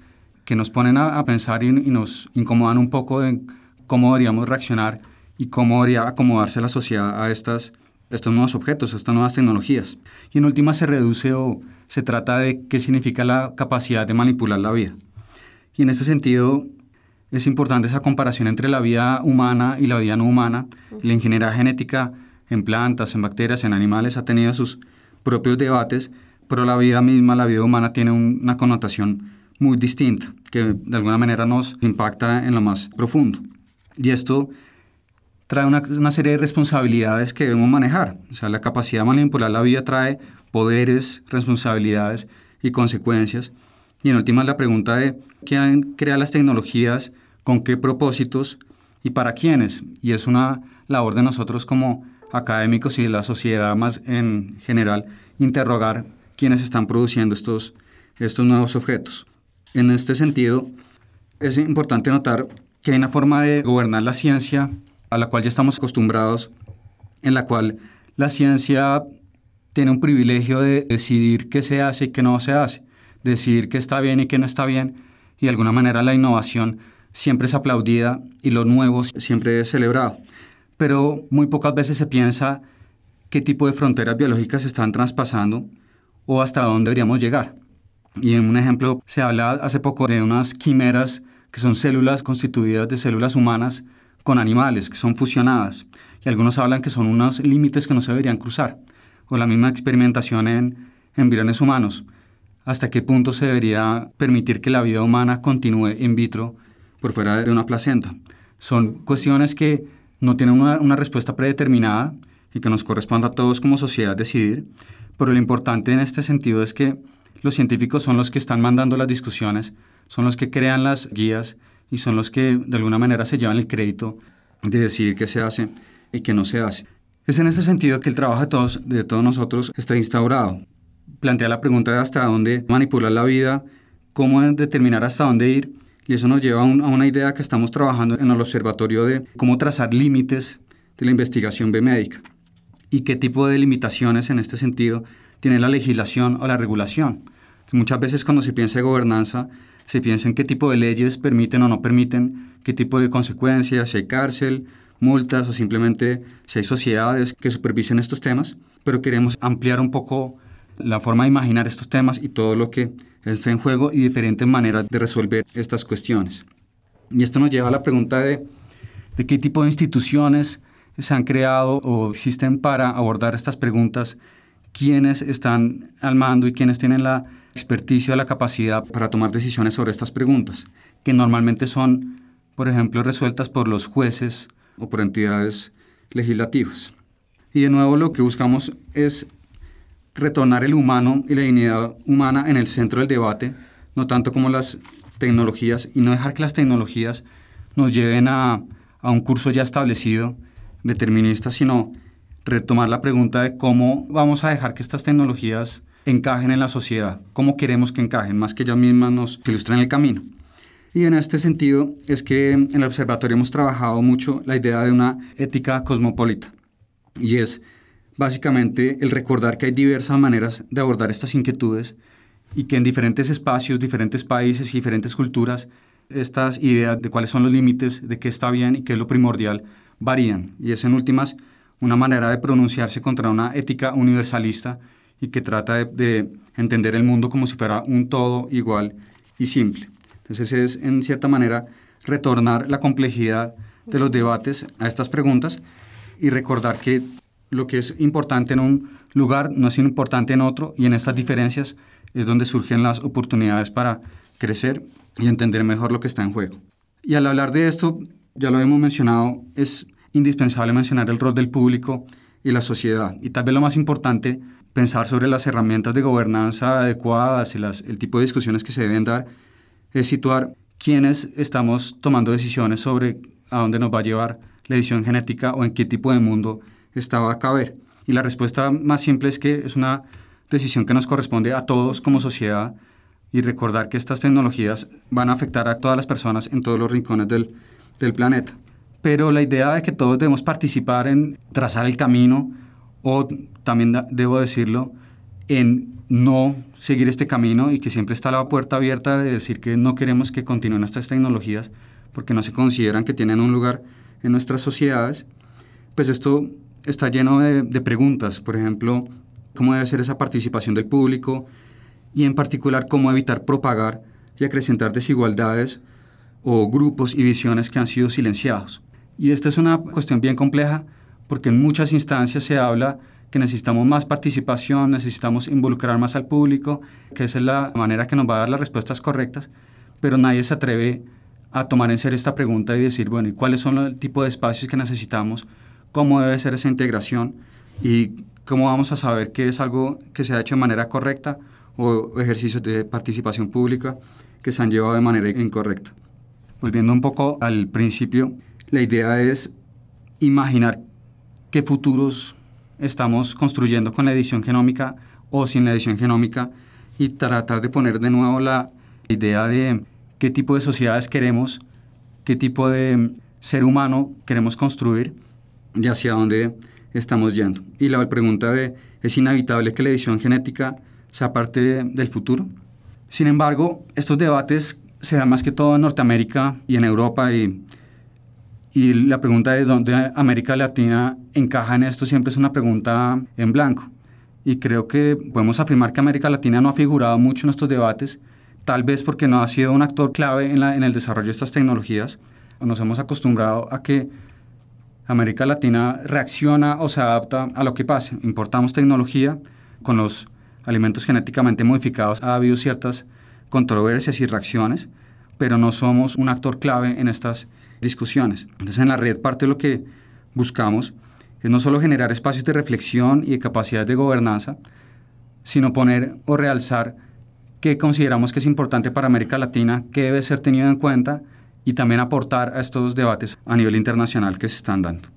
Speaker 8: que nos ponen a, pensar y, y, nos incomodan un poco en cómo deberíamos reaccionar y cómo debería acomodarse la sociedad a estas estos nuevos objetos, estas nuevas tecnologías. Y en última se reduce o se trata de qué significa la capacidad de manipular la vida. Y en este sentido es importante esa comparación entre la vida humana y la vida no humana. La ingeniería genética en plantas, en bacterias, en animales ha tenido sus propios debates, pero la vida misma, la vida humana tiene una connotación muy distinta, que de alguna manera nos impacta en lo más profundo. Y esto trae una, serie de responsabilidades que debemos manejar. O sea, la capacidad de manipular la vida trae poderes, responsabilidades y consecuencias. Y en última la pregunta de quién crea las tecnologías, con qué propósitos y para quiénes. Y es una labor de nosotros como académicos y de la sociedad más en general interrogar quiénes están produciendo estos, estos nuevos objetos. En este sentido, es importante notar que hay una forma de gobernar la ciencia a la cual ya estamos acostumbrados, en la cual la ciencia tiene un privilegio de decidir qué se hace y qué no se hace, decidir qué está bien y qué no está bien, y de alguna manera la innovación siempre es aplaudida y lo nuevo siempre es celebrado. Pero muy pocas veces se piensa qué tipo de fronteras biológicas se están traspasando o hasta dónde deberíamos llegar. Y en un ejemplo se habla hace poco de unas quimeras que son células constituidas de células humanas con animales que son fusionadas y algunos hablan que son unos límites que no se deberían cruzar, o la misma experimentación en embriones humanos, hasta qué punto se debería permitir que la vida humana continúe in vitro por fuera de una placenta. Son cuestiones que no tienen una, una respuesta predeterminada y que nos corresponde a todos como sociedad decidir, pero lo importante en este sentido es que los científicos son los que están mandando las discusiones, son los que crean las guías y son los que de alguna manera se llevan el crédito de decidir qué se hace y qué no se hace. Es en ese sentido que el trabajo de todos, de todos nosotros está instaurado. Plantea la pregunta de hasta dónde manipular la vida, cómo determinar hasta dónde ir, y eso nos lleva a, una idea que estamos trabajando en el observatorio de cómo trazar límites de la investigación biomédica. y qué tipo de limitaciones en este sentido tiene la legislación o la regulación. Muchas veces cuando se piensa de gobernanza, se piensa en qué tipo de leyes permiten o no permiten, qué tipo de consecuencias, si hay cárcel, multas o simplemente si hay sociedades que supervisen estos temas, pero queremos ampliar un poco la forma de imaginar estos temas y todo lo que está en juego y diferentes maneras de resolver estas cuestiones. Y esto nos lleva a la pregunta de, de qué tipo de instituciones se han creado o existen para abordar estas preguntas, quiénes están al mando y quiénes tienen la experticia la capacidad para tomar decisiones sobre estas preguntas, que normalmente son, por ejemplo, resueltas por los jueces o por entidades legislativas. Y de nuevo lo que buscamos es retornar el humano y la dignidad humana en el centro del debate, no tanto como las tecnologías, y no dejar que las tecnologías nos lleven a, a un curso ya establecido, determinista, sino retomar la pregunta de cómo vamos a dejar que estas tecnologías encajen en la sociedad, cómo queremos que encajen, más que ellas mismas nos ilustren el camino. Y en este sentido es que en el observatorio hemos trabajado mucho la idea de una ética cosmopolita, y es básicamente el recordar que hay diversas maneras de abordar estas inquietudes y que en diferentes espacios, diferentes países y diferentes culturas, estas ideas de cuáles son los límites, de qué está bien y qué es lo primordial, varían. Y es en últimas una manera de pronunciarse contra una ética universalista y que trata de, de, entender el mundo como si fuera un todo igual y simple. Entonces es en cierta manera retornar la complejidad de los debates a estas preguntas y recordar que lo que es importante en un lugar no es importante en otro y en estas diferencias es donde surgen las oportunidades para crecer y entender mejor lo que está en juego. Y al hablar de esto, ya lo hemos mencionado, es indispensable mencionar el rol del público y la sociedad. Y tal vez lo más importante, pensar sobre las herramientas de gobernanza adecuadas y el tipo de discusiones que se deben dar, es situar quiénes estamos tomando decisiones sobre a dónde nos va a llevar la edición genética o en qué tipo de mundo estaba a caber. Y la respuesta más simple es que es una decisión que nos corresponde a todos como sociedad y recordar que estas tecnologías van a afectar a todas las personas en todos los rincones del, del planeta. Pero la idea de que todos debemos participar en trazar el camino o también debo decirlo, en no seguir este camino y que siempre está la puerta abierta de decir que no queremos que continúen estas tecnologías porque no se consideran que tienen un lugar en nuestras sociedades, pues esto está lleno de, de, preguntas, por ejemplo, cómo debe ser esa participación del público y en particular cómo evitar propagar y acrecentar desigualdades o grupos y visiones que han sido silenciados. Y esta es una cuestión bien compleja porque en muchas instancias se habla que necesitamos más participación, necesitamos involucrar más al público, que esa es la manera que nos va a dar las respuestas correctas, pero nadie se atreve a tomar en serio esta pregunta y decir, bueno, ¿y cuáles son el tipo de espacios que necesitamos? cómo debe ser esa integración y cómo vamos a saber que es algo que se ha hecho de manera correcta o ejercicios de participación pública que se han llevado de manera incorrecta. Volviendo un poco al principio, la idea es imaginar qué futuros estamos construyendo con la edición genómica o sin la edición genómica y tratar de poner de nuevo la idea de qué tipo de sociedades queremos, qué tipo de ser humano queremos construir y hacia dónde estamos yendo. Y la pregunta de, ¿es inevitable que la edición genética sea parte de, del futuro? Sin embargo, estos debates se dan más que todo en Norteamérica y en Europa y, y la pregunta de dónde América Latina encaja en esto siempre es una pregunta en blanco. Y creo que podemos afirmar que América Latina no ha figurado mucho en estos debates, tal vez porque no ha sido un actor clave en, la, en el desarrollo de estas tecnologías. Nos hemos acostumbrado a que América Latina reacciona o se adapta a lo que pase. Importamos tecnología con los alimentos genéticamente modificados. Ha habido ciertas controversias y reacciones, pero no somos un actor clave en estas discusiones. Entonces en la red parte de lo que buscamos es no solo generar espacios de reflexión y de capacidad de gobernanza, sino poner o realzar qué consideramos que es importante para América Latina, qué debe ser tenido en cuenta y también aportar a estos debates a nivel internacional que se están dando.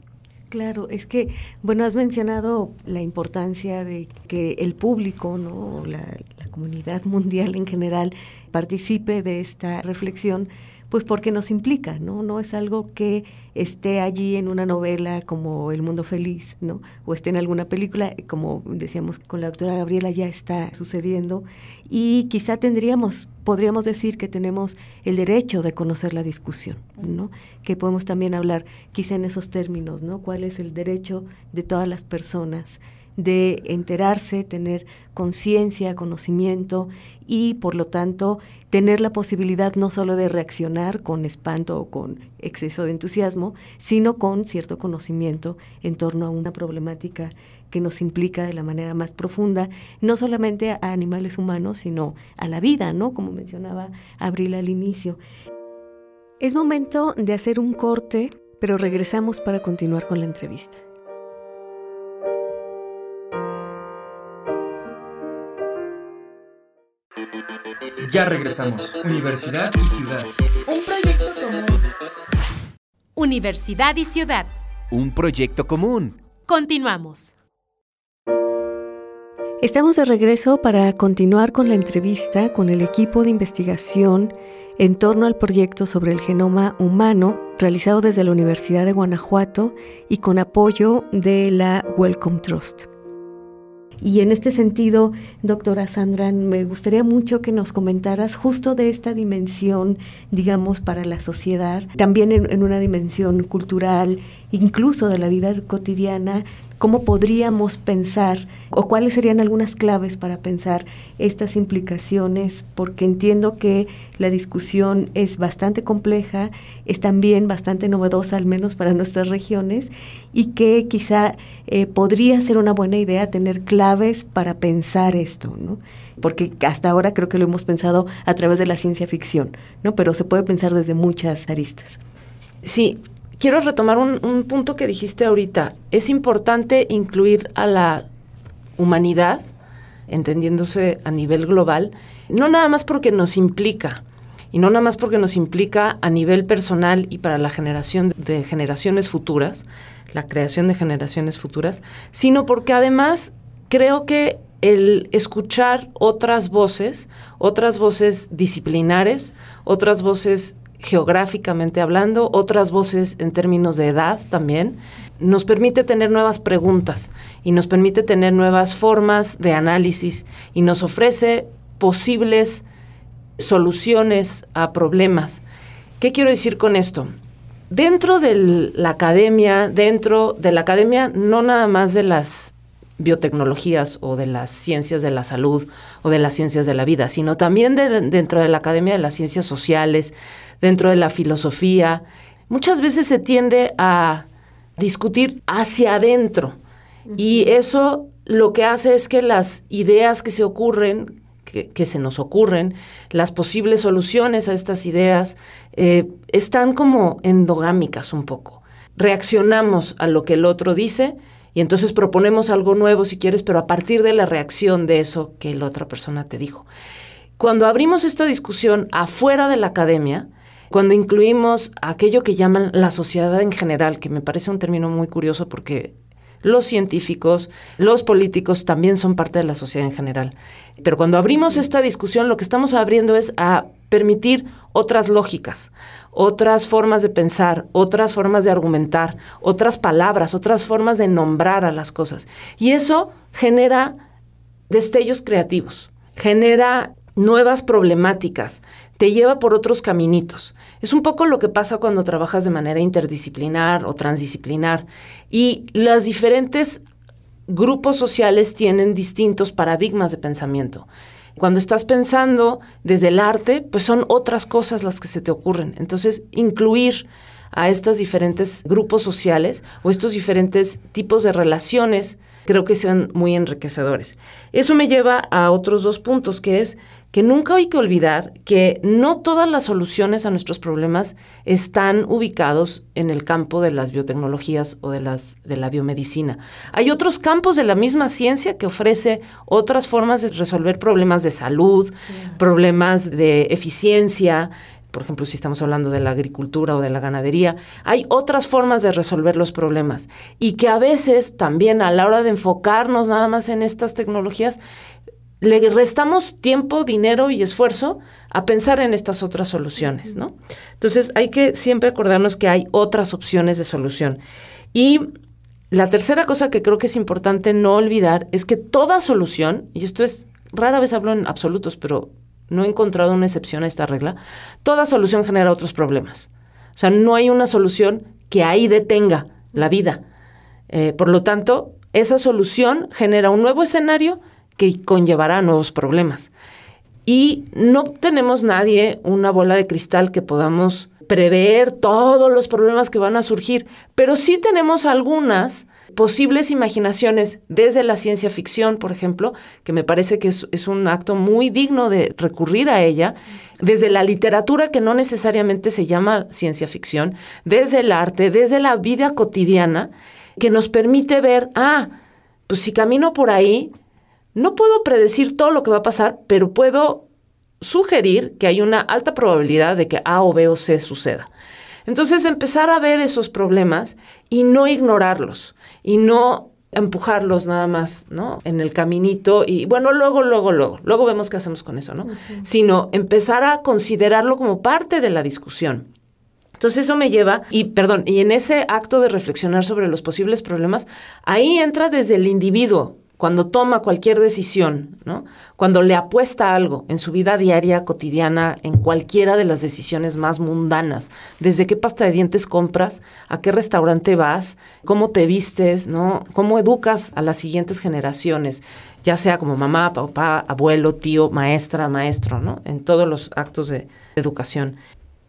Speaker 2: Claro, es que, bueno, has mencionado la importancia de que el público, ¿no? la, la comunidad mundial en general, participe de esta reflexión, Pues porque nos implica, ¿no? No es algo que esté allí en una novela como El Mundo Feliz, ¿no? O esté en alguna película, como decíamos con la doctora Gabriela, ya está sucediendo. Y quizá tendríamos, podríamos decir que tenemos el derecho de conocer la discusión, ¿no? Que podemos también hablar quizá en esos términos, ¿no? ¿Cuál es el derecho de todas las personas? De enterarse, tener conciencia, conocimiento y por lo tanto tener la posibilidad no solo de reaccionar con espanto o con exceso de entusiasmo, sino con cierto conocimiento en torno a una problemática que nos implica de la manera más profunda, no solamente a animales humanos, sino a la vida, ¿no? Como mencionaba Abril al inicio. Es momento de hacer un corte, pero regresamos para continuar con la entrevista.
Speaker 1: Ya regresamos. Universidad y ciudad.
Speaker 4: Un proyecto común.
Speaker 5: Universidad y ciudad.
Speaker 3: Un proyecto común.
Speaker 5: Continuamos.
Speaker 2: Estamos de regreso para continuar con la entrevista con el equipo de investigación en torno al proyecto sobre el genoma humano realizado desde la Universidad de Guanajuato y con apoyo de la Wellcome Trust. Y en este sentido, doctora Sandra, me gustaría mucho que nos comentaras justo de esta dimensión, digamos, para la sociedad, también en, en una dimensión cultural, incluso de la vida cotidiana, ¿Cómo podríamos pensar o cuáles serían algunas claves para pensar estas implicaciones? Porque entiendo que la discusión es bastante compleja, es también bastante novedosa, al menos para nuestras regiones, y que quizá eh, podría ser una buena idea tener claves para pensar esto, ¿no? Porque hasta ahora creo que lo hemos pensado a través de la ciencia ficción, ¿no? Pero se puede pensar desde muchas aristas.
Speaker 9: Sí, quiero retomar un, un, punto que dijiste ahorita. Es importante incluir a la humanidad, entendiéndose a nivel global, no nada más porque nos implica, y no nada más porque nos implica a nivel personal y para la generación de generaciones futuras, la creación de generaciones futuras, sino porque además creo que el escuchar otras voces, otras voces disciplinares, otras voces geográficamente hablando, otras voces en términos de edad también, nos permite tener nuevas preguntas y nos permite tener nuevas formas de análisis y nos ofrece posibles soluciones a problemas. ¿Qué quiero decir con esto? Dentro de la academia, dentro de la academia, no nada más de las biotecnologías o de las ciencias de la salud o de las ciencias de la vida, sino también de, dentro de la academia de las ciencias sociales, dentro de la filosofía. Muchas veces se tiende a discutir hacia adentro y eso lo que hace es que las ideas que se ocurren, que, que se nos ocurren, las posibles soluciones a estas ideas, eh, están como endogámicas un poco. Reaccionamos a lo que el otro dice y entonces proponemos algo nuevo si quieres, pero a partir de la reacción de eso que la otra persona te dijo. Cuando abrimos esta discusión afuera de la academia, cuando incluimos aquello que llaman la sociedad en general, que me parece un término muy curioso porque los científicos, los políticos también son parte de la sociedad en general. Pero cuando abrimos esta discusión, lo que estamos abriendo es a permitir otras lógicas, otras formas de pensar, otras formas de argumentar, otras palabras, otras formas de nombrar a las cosas. Y eso genera destellos creativos, genera nuevas problemáticas, te lleva por otros caminitos. Es un poco lo que pasa cuando trabajas de manera interdisciplinar o transdisciplinar y los diferentes grupos sociales tienen distintos paradigmas de pensamiento. Cuando estás pensando desde el arte, pues son otras cosas las que se te ocurren. Entonces, incluir a estos diferentes grupos sociales o estos diferentes tipos de relaciones creo que sean muy enriquecedores. Eso me lleva a otros dos puntos, que es que nunca hay que olvidar que no todas las soluciones a nuestros problemas están ubicados en el campo de las biotecnologías o de, las, de la biomedicina. Hay otros campos de la misma ciencia que ofrece otras formas de resolver problemas de salud, problemas de eficiencia, por ejemplo, si estamos hablando de la agricultura o de la ganadería, hay otras formas de resolver los problemas. Y que a veces también a la hora de enfocarnos nada más en estas tecnologías, le restamos tiempo, dinero y esfuerzo a pensar en estas otras soluciones, ¿no? Entonces hay que siempre acordarnos que hay otras opciones de solución. Y la tercera cosa que creo que es importante no olvidar es que toda solución, y esto es, rara vez hablo en absolutos, pero no he encontrado una excepción a esta regla, toda solución genera otros problemas. O sea, no hay una solución que ahí detenga la vida. Eh, por lo tanto, esa solución genera un nuevo escenario que conllevará nuevos problemas. Y no tenemos nadie una bola de cristal que podamos prever todos los problemas que van a surgir, pero sí tenemos algunas posibles imaginaciones desde la ciencia ficción, por ejemplo, que me parece que es, es, un acto muy digno de recurrir a ella, desde la literatura que no necesariamente se llama ciencia ficción, desde el arte, desde la vida cotidiana, que nos permite ver, ah, pues si camino por ahí, no puedo predecir todo lo que va a pasar, pero puedo sugerir que hay una alta probabilidad de que A o B o C suceda. Entonces empezar a ver esos problemas y no ignorarlos y no empujarlos nada más, ¿no? En el caminito y bueno, luego, luego, luego, luego vemos qué hacemos con eso, ¿no? Sino empezar a considerarlo como parte de la discusión. Entonces eso me lleva, y perdón, y en ese acto de reflexionar sobre los posibles problemas, ahí entra desde el individuo, cuando toma cualquier decisión, ¿no? cuando le apuesta algo en su vida diaria, cotidiana, en cualquiera de las decisiones más mundanas, desde qué pasta de dientes compras, a qué restaurante vas, cómo te vistes, ¿no? cómo educas a las siguientes generaciones, ya sea como mamá, papá, abuelo, tío, maestra, maestro, ¿no? en todos los actos de educación.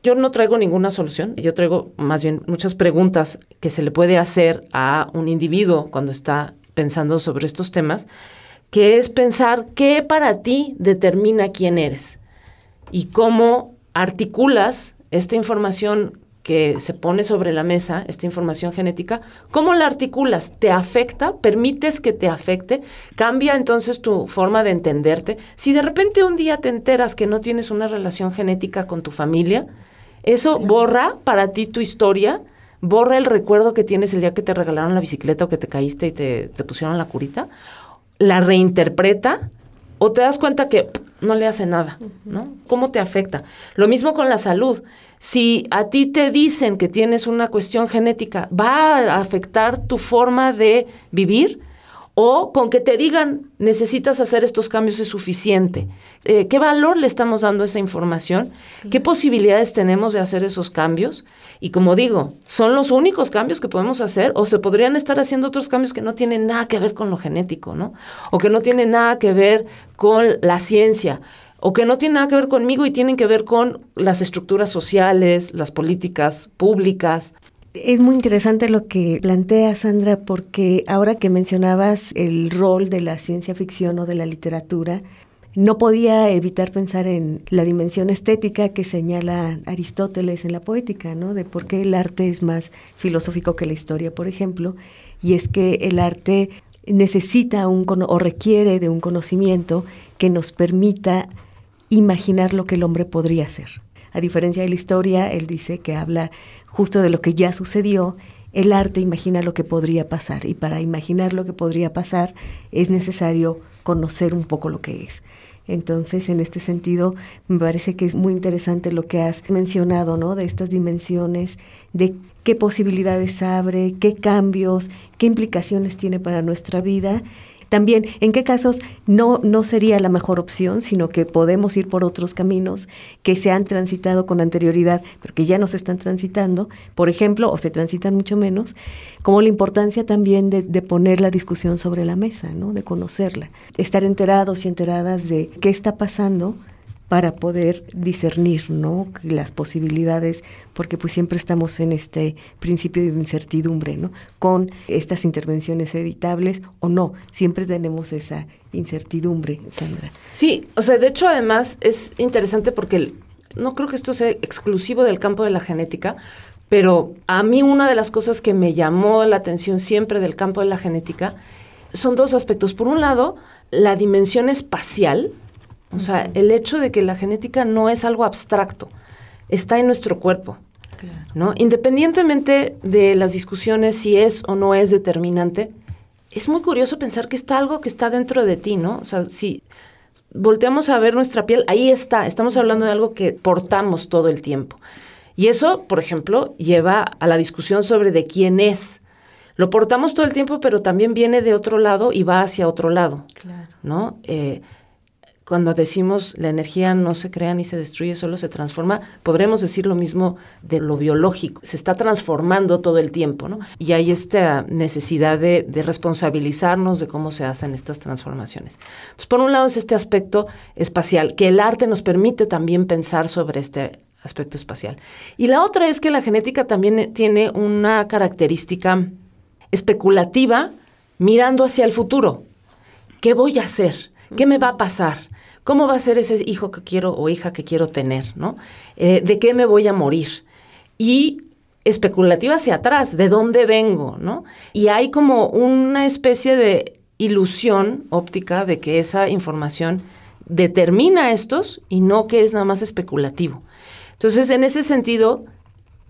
Speaker 9: Yo no traigo ninguna solución, yo traigo más bien muchas preguntas que se le puede hacer a un individuo cuando está pensando sobre estos temas, que es pensar qué para ti determina quién eres y cómo articulas esta información que se pone sobre la mesa, esta información genética, ¿cómo la articulas? ¿Te afecta? ¿Permites que te afecte? ¿Cambia entonces tu forma de entenderte? Si de repente un día te enteras que no tienes una relación genética con tu familia, eso borra para ti tu historia, borra el recuerdo que tienes el día que te regalaron la bicicleta o que te caíste y te, pusieron la curita, la reinterpreta o te das cuenta que no le hace nada, ¿no? ¿Cómo te afecta? Lo mismo con la salud. Si a ti te dicen que tienes una cuestión genética, ¿va a afectar tu forma de vivir? O con que te digan necesitas hacer estos cambios es suficiente. Eh, ¿Qué valor le estamos dando a esa información? ¿Qué posibilidades tenemos de hacer esos cambios? Y como digo, ¿son los únicos cambios que podemos hacer o se podrían estar haciendo otros cambios que no tienen nada que ver con lo genético, ¿no? O que no tienen nada que ver con la ciencia o que no tienen nada que ver conmigo y tienen que ver con las estructuras sociales, las políticas públicas.
Speaker 2: Es muy interesante lo que plantea Sandra porque ahora que mencionabas el rol de la ciencia ficción o de la literatura, no podía evitar pensar en la dimensión estética que señala Aristóteles en la poética, ¿no? De por qué el arte es más filosófico que la historia, por ejemplo, y es que el arte necesita o requiere de un conocimiento que nos permita imaginar lo que el hombre podría hacer. A diferencia de la historia, él dice que habla justo de lo que ya sucedió, el arte imagina lo que podría pasar y para imaginar lo que podría pasar es necesario conocer un poco lo que es. Entonces, en este sentido, me parece que es muy interesante lo que has mencionado, ¿no? De estas dimensiones, de qué posibilidades abre, qué cambios, qué implicaciones tiene para nuestra vida también, ¿en qué casos no, no sería la mejor opción, sino que podemos ir por otros caminos que se han transitado con anterioridad, pero que ya no se están transitando, por ejemplo, o se transitan mucho menos, como la importancia también de, de poner la discusión sobre la mesa, ¿no? de conocerla, estar enterados y enteradas de qué está pasando para poder discernir ¿no? las posibilidades, porque pues siempre estamos en este principio de incertidumbre, ¿no? con estas intervenciones editables o no, siempre tenemos esa incertidumbre, Sandra.
Speaker 9: Sí, o sea, de hecho además es interesante porque no creo que esto sea exclusivo del campo de la genética, pero a mí una de las cosas que me llamó la atención siempre del campo de la genética son dos aspectos. Por un lado, la dimensión espacial, o sea, el hecho de que la genética no es algo abstracto, está en nuestro cuerpo. ¿no? Independientemente de las discusiones si es o no es determinante, es muy curioso pensar que está algo que está dentro de ti, ¿no? O sea, si volteamos a ver nuestra piel, ahí está, estamos hablando de algo que portamos todo el tiempo. Y eso, por ejemplo, lleva a la discusión sobre de quién es. Lo portamos todo el tiempo, pero también viene de otro lado y va hacia otro lado.
Speaker 2: Claro.
Speaker 9: ¿no? Eh, cuando decimos la energía no se crea ni se destruye, solo se transforma, podremos decir lo mismo de lo biológico. Se está transformando todo el tiempo, ¿no? Y hay esta necesidad de, responsabilizarnos de cómo se hacen estas transformaciones. Entonces, por un lado es este aspecto espacial, que el arte nos permite también pensar sobre este aspecto espacial. Y la otra es que la genética también tiene una característica especulativa mirando hacia el futuro. ¿Qué voy a hacer? ¿Qué me va a pasar? ¿Cómo va a ser ese hijo que quiero o hija que quiero tener? ¿no? Eh, ¿De qué me voy a morir? Y especulativa hacia atrás, ¿de dónde vengo? ¿no? Y hay como una especie de ilusión óptica de que esa información determina estos y no que es nada más especulativo. Entonces, en ese sentido,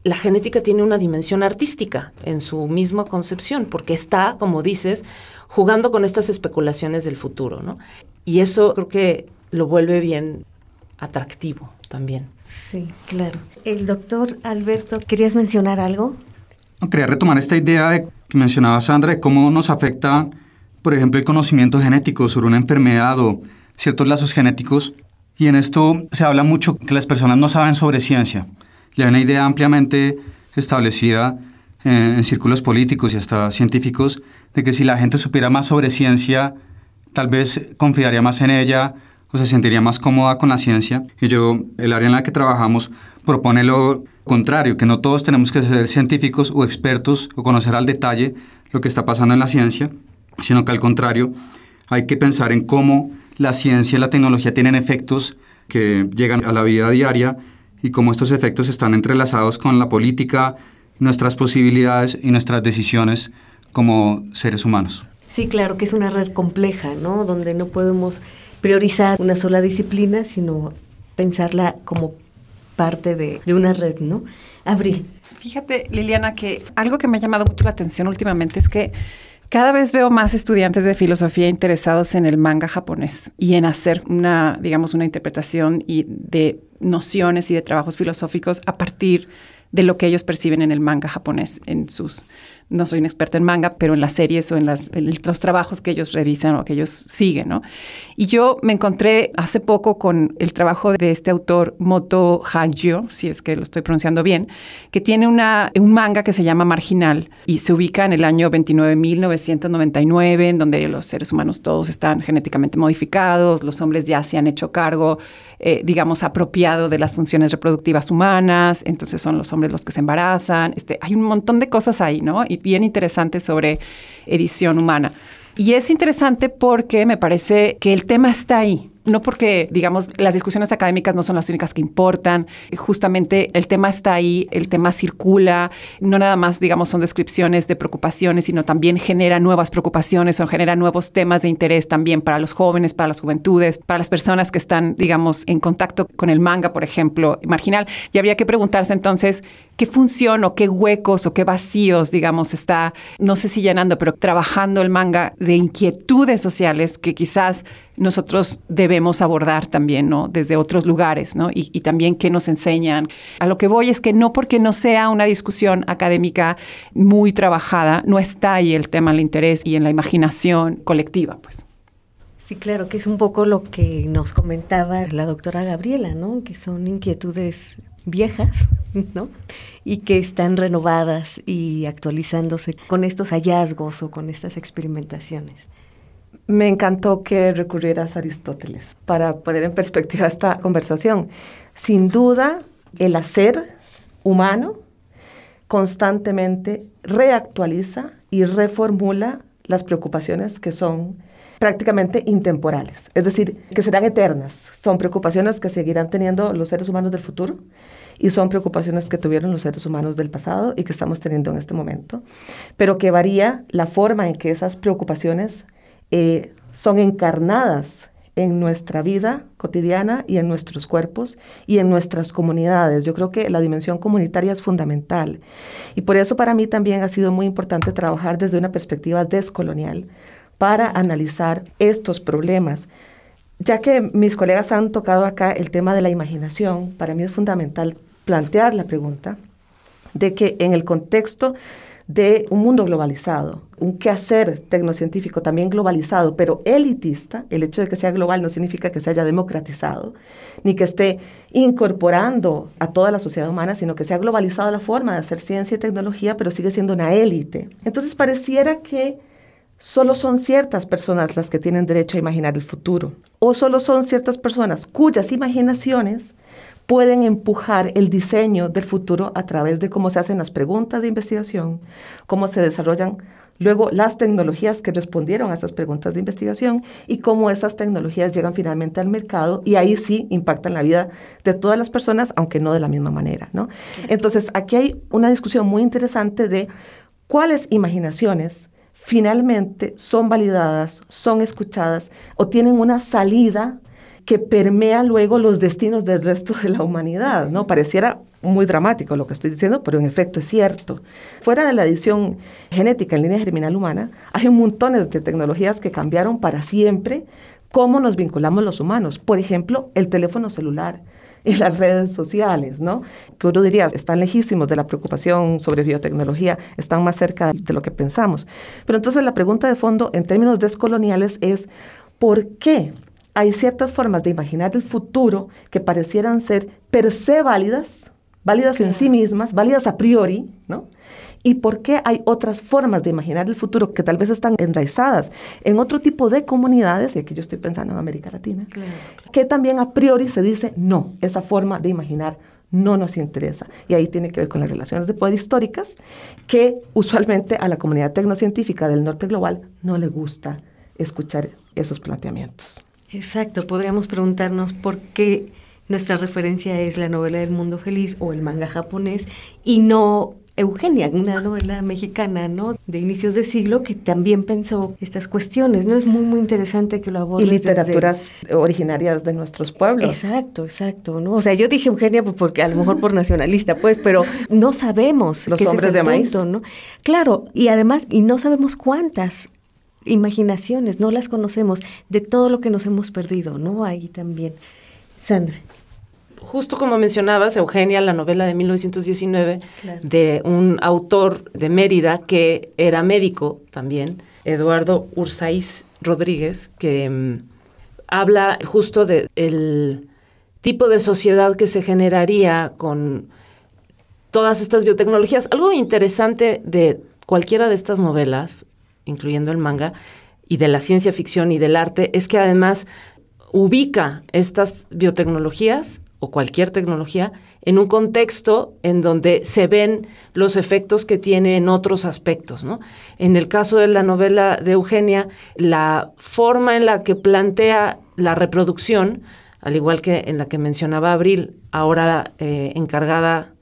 Speaker 9: la genética tiene una dimensión artística en su misma concepción, porque está, como dices, jugando con estas especulaciones del futuro, ¿no? Y eso creo que lo vuelve bien atractivo también.
Speaker 2: Sí, claro. El doctor Alberto, ¿querías mencionar algo?
Speaker 8: No, quería retomar esta idea de, que mencionaba Sandra de cómo nos afecta, por ejemplo, el conocimiento genético sobre una enfermedad o ciertos lazos genéticos. Y en esto se habla mucho que las personas no saben sobre ciencia. Le hay una idea ampliamente establecida eh, en círculos políticos y hasta científicos de que si la gente supiera más sobre ciencia, tal vez confiaría más en ella o se sentiría más cómoda con la ciencia. Y yo, el área en la que trabajamos, propone lo contrario, que no todos tenemos que ser científicos o expertos o conocer al detalle lo que está pasando en la ciencia, sino que al contrario, hay que pensar en cómo la ciencia y la tecnología tienen efectos que llegan a la vida diaria y cómo estos efectos están entrelazados con la política, nuestras posibilidades y nuestras decisiones como seres humanos.
Speaker 2: Sí, claro, que es una red compleja, ¿no? Donde no podemos priorizar una sola disciplina, sino pensarla como parte de, de una red, ¿no? Abril.
Speaker 6: Fíjate, Liliana, que algo que me ha llamado mucho la atención últimamente es que cada vez veo más estudiantes de filosofía interesados en el manga japonés y en hacer una, digamos, una interpretación y de nociones y de trabajos filosóficos a partir de lo que ellos perciben en el manga japonés, en sus no soy una experta en manga, pero en las series o en, las, los trabajos que ellos revisan o que ellos siguen, ¿no? Y yo me encontré hace poco con el trabajo de este autor Moto Hagio, si es que lo estoy pronunciando bien, que tiene una, un manga que se llama Marginal y se ubica en el año 29.999, en donde los seres humanos todos están genéticamente modificados, los hombres ya se han hecho cargo eh, digamos, apropiado de las funciones reproductivas humanas, entonces son los hombres los que se embarazan, este, hay un montón de cosas ahí, ¿no? Y bien interesantes sobre edición humana. Y es interesante porque me parece que el tema está ahí no porque, digamos, las discusiones académicas no son las únicas que importan, justamente el tema está ahí, el tema circula, no nada más, digamos, son descripciones de preocupaciones, sino también genera nuevas preocupaciones o genera nuevos temas de interés también para los jóvenes, para las juventudes, para las personas que están, digamos, en contacto con el manga, por ejemplo, marginal. Y habría que preguntarse entonces, ¿qué función o qué huecos o qué vacíos, digamos, está, no sé si llenando, pero trabajando el manga de inquietudes sociales que quizás nosotros debemos abordar también, ¿no? Desde otros lugares, ¿no? Y, también qué nos enseñan. A lo que voy es que no porque no sea una discusión académica muy trabajada, no está ahí el tema del interés y en la imaginación colectiva, pues.
Speaker 2: Sí, claro, que es un poco lo que nos comentaba la doctora Gabriela, ¿no? Que son inquietudes viejas, ¿no? Y que están renovadas y actualizándose con estos hallazgos o con estas experimentaciones.
Speaker 7: Me encantó que recurrieras a Aristóteles para poner en perspectiva esta conversación. Sin duda, el hacer humano constantemente reactualiza y reformula las preocupaciones que son prácticamente intemporales, es decir, que serán eternas. Son preocupaciones que seguirán teniendo los seres humanos del futuro y son preocupaciones que tuvieron los seres humanos del pasado y que estamos teniendo en este momento, pero que varía la forma en que esas preocupaciones eh, son encarnadas en nuestra vida cotidiana y en nuestros cuerpos y en nuestras comunidades. Yo creo que la dimensión comunitaria es fundamental. Y por eso para mí también ha sido muy importante trabajar desde una perspectiva descolonial para analizar estos problemas. ya que mis colegas han tocado acá el tema de la imaginación, para mí es fundamental plantear la pregunta de que en el contexto de un mundo globalizado, un quehacer tecnocientífico también globalizado, pero elitista, el hecho de que sea global no significa que se haya democratizado, ni que esté incorporando a toda la sociedad humana, sino que se ha globalizado la forma de hacer ciencia y tecnología, pero sigue siendo una élite. Entonces pareciera que solo son ciertas personas las que tienen derecho a imaginar el futuro, o solo son ciertas personas cuyas imaginaciones pueden empujar el diseño del futuro a través de cómo se hacen las preguntas de investigación, cómo se desarrollan luego las tecnologías que respondieron a esas preguntas de investigación y cómo esas tecnologías llegan finalmente al mercado y ahí sí impactan la vida de todas las personas, aunque no de la misma manera. ¿no? Entonces, aquí hay una discusión muy interesante de cuáles imaginaciones finalmente son validadas, son escuchadas o tienen una salida que permea luego los destinos del resto de la humanidad, ¿no? Pareciera muy dramático lo que estoy diciendo, pero en efecto es cierto. Fuera de la edición genética en línea germinal humana, hay montón de tecnologías que cambiaron para siempre cómo nos vinculamos los humanos. Por ejemplo, el teléfono celular y las redes sociales, ¿no? Que uno diría, están lejísimos de la preocupación sobre biotecnología, están más cerca de lo que pensamos. Pero entonces la pregunta de fondo en términos descoloniales es, ¿por qué hay ciertas formas de imaginar el futuro que parecieran ser per se válidas, válidas en sí mismas, válidas a priori, ¿no? ¿Y por qué hay otras formas de imaginar el futuro que tal vez están enraizadas en otro tipo de comunidades, y aquí yo estoy pensando en América Latina, que también a priori se dice, no, esa forma de imaginar no nos interesa. Y ahí tiene que ver con las relaciones de poder históricas, que usualmente a la comunidad tecnocientífica del norte global no le gusta escuchar esos planteamientos.
Speaker 2: Exacto, podríamos preguntarnos por qué nuestra referencia es la novela del mundo feliz o el manga japonés y no Eugenia, una novela mexicana, ¿no? De inicios de siglo que también pensó estas cuestiones, ¿no? Es muy, muy interesante que lo aborde.
Speaker 7: Y literaturas originarias de nuestros pueblos.
Speaker 2: Exacto, exacto, ¿no? O sea, yo dije Eugenia pues, porque a lo mejor por nacionalista, pues, pero no sabemos.
Speaker 7: Los hombres de maíz.
Speaker 2: ¿no? Claro, y además, y no sabemos cuántas imaginaciones, no las conocemos, de todo lo que nos hemos perdido, ¿no? Ahí también. Sandra.
Speaker 9: Justo como mencionabas, Eugenia, la novela de 1919, de un autor de Mérida que era médico también, Eduardo Ursaiz Rodríguez, que mm, habla justo del tipo de sociedad que se generaría con todas estas biotecnologías. Algo interesante de cualquiera de estas novelas incluyendo el manga, y de la ciencia ficción y del arte, es que además ubica estas biotecnologías o cualquier tecnología en un contexto en donde se ven los efectos que tiene en otros aspectos. ¿no? En el caso de la novela de Eugenia, la forma en la que plantea la reproducción, al igual que en la que mencionaba Abril, ahora eh, encargada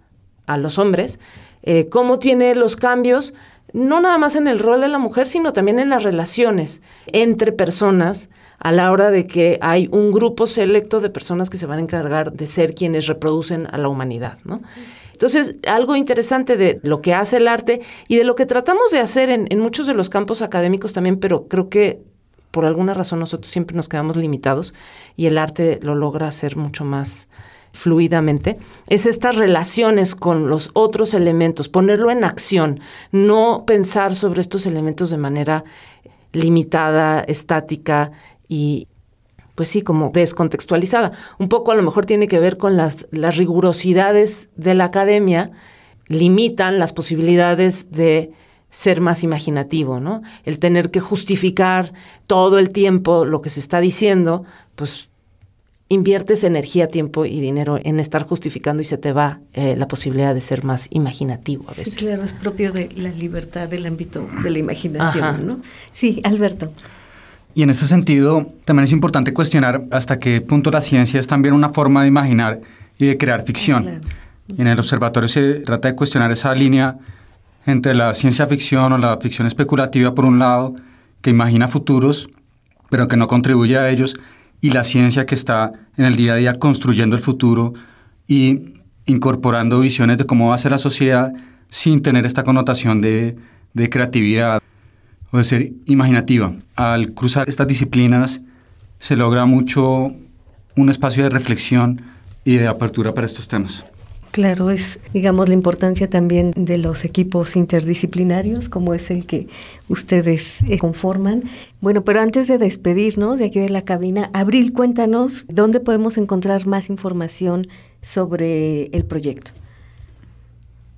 Speaker 9: a los hombres, eh, cómo tiene los cambios no nada más en el rol de la mujer, sino también en las relaciones entre personas a la hora de que hay un grupo selecto de personas que se van a encargar de ser quienes reproducen a la humanidad, ¿no? Entonces, algo interesante de lo que hace el arte y de lo que tratamos de hacer en, en muchos de los campos académicos también, pero creo que por alguna razón nosotros siempre nos quedamos limitados y el arte lo logra hacer mucho más fluidamente, es estas relaciones con los otros elementos, ponerlo en acción, no pensar sobre estos elementos de manera limitada, estática y pues sí, como descontextualizada. Un poco a lo mejor tiene que ver con las, las rigurosidades de la academia, limitan las posibilidades de ser más imaginativo, ¿no? El tener que justificar todo el tiempo lo que se está diciendo, pues inviertes energía, tiempo y dinero en estar justificando y se te va eh, la posibilidad de ser más imaginativo a veces.
Speaker 2: Sí, claro, es propio de la libertad del ámbito de la imaginación, ¿no? Sí, Alberto.
Speaker 8: Y en ese sentido, también es importante cuestionar hasta qué punto la ciencia es también una forma de imaginar y de crear ficción. Y en el observatorio se trata de cuestionar esa línea entre la ciencia ficción o la ficción especulativa, por un lado, que imagina futuros, pero que no contribuye a ellos, y la ciencia que está en el día a día construyendo el futuro y incorporando visiones de cómo va a ser la sociedad sin tener esta connotación de, creatividad o de ser imaginativa. Al cruzar estas disciplinas se logra mucho un espacio de reflexión y de apertura para estos temas.
Speaker 2: Claro, es, digamos, la importancia también de los equipos interdisciplinarios, como es el que ustedes eh, conforman. Bueno, pero antes de despedirnos de aquí de la cabina, Abril, cuéntanos dónde podemos encontrar más información sobre el proyecto.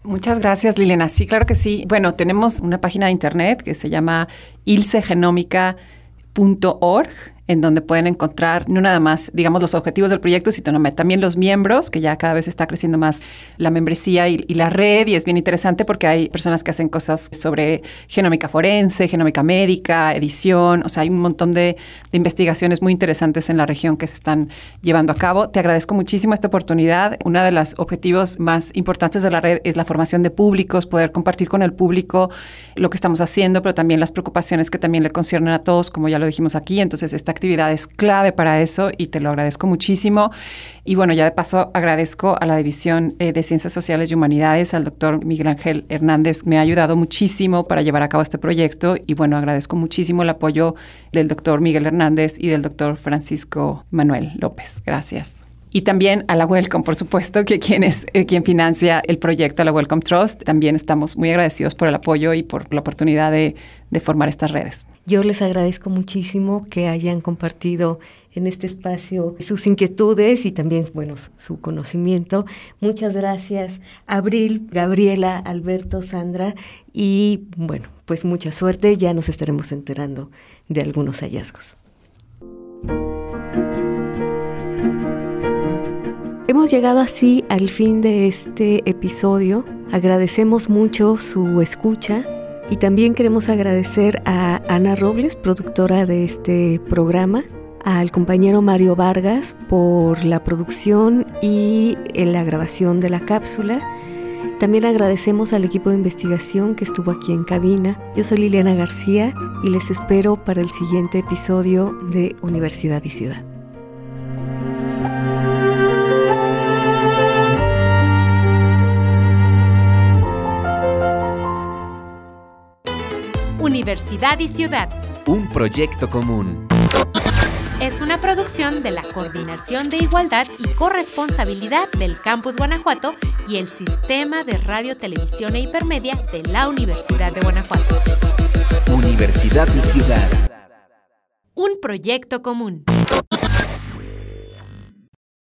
Speaker 6: Muchas gracias, Liliana. Sí, claro que sí. Bueno, tenemos una página de internet que se llama ilsegenómica.org en donde pueden encontrar no nada más, digamos, los objetivos del proyecto, sino también los miembros, que ya cada vez está creciendo más la membresía y, la red, y es bien interesante porque hay personas que hacen cosas sobre genómica forense, genómica médica, edición, o sea, hay un montón de, de investigaciones muy interesantes en la región que se están llevando a cabo. Te agradezco muchísimo esta oportunidad. Uno de los objetivos más importantes de la red es la formación de públicos, poder compartir con el público lo que estamos haciendo, pero también las preocupaciones que también le conciernen a todos, como ya lo dijimos aquí. Entonces, esta actividad es clave para eso y te lo agradezco muchísimo. Y bueno, ya de paso agradezco a la División eh, de Ciencias Sociales y Humanidades, al doctor Miguel Ángel Hernández, me ha ayudado muchísimo para llevar a cabo este proyecto y bueno, agradezco muchísimo el apoyo del doctor Miguel Hernández y del doctor Francisco Manuel López. Gracias. Y también a la Welcome, por supuesto, que quien es eh, quien financia el proyecto, la Welcome Trust. También estamos muy agradecidos por el apoyo y por la oportunidad de, de formar estas redes.
Speaker 2: Yo les agradezco muchísimo que hayan compartido en este espacio sus inquietudes y también, bueno, su conocimiento. Muchas gracias, Abril, Gabriela, Alberto, Sandra, y bueno, pues mucha suerte, ya nos estaremos enterando de algunos hallazgos. Hemos llegado así al fin de este episodio. Agradecemos mucho su escucha y también queremos agradecer a Ana Robles, productora de este programa, al compañero Mario Vargas por la producción y la grabación de la cápsula. También agradecemos al equipo de investigación que estuvo aquí en cabina. Yo soy Liliana García y les espero para el siguiente episodio de Universidad y Ciudad.
Speaker 5: Universidad y Ciudad.
Speaker 3: Un proyecto común.
Speaker 5: Es una producción de la Coordinación de Igualdad y Corresponsabilidad del Campus Guanajuato y el Sistema de Radio, Televisión e Hipermedia de la Universidad de Guanajuato.
Speaker 3: Universidad y Ciudad.
Speaker 5: Un proyecto común.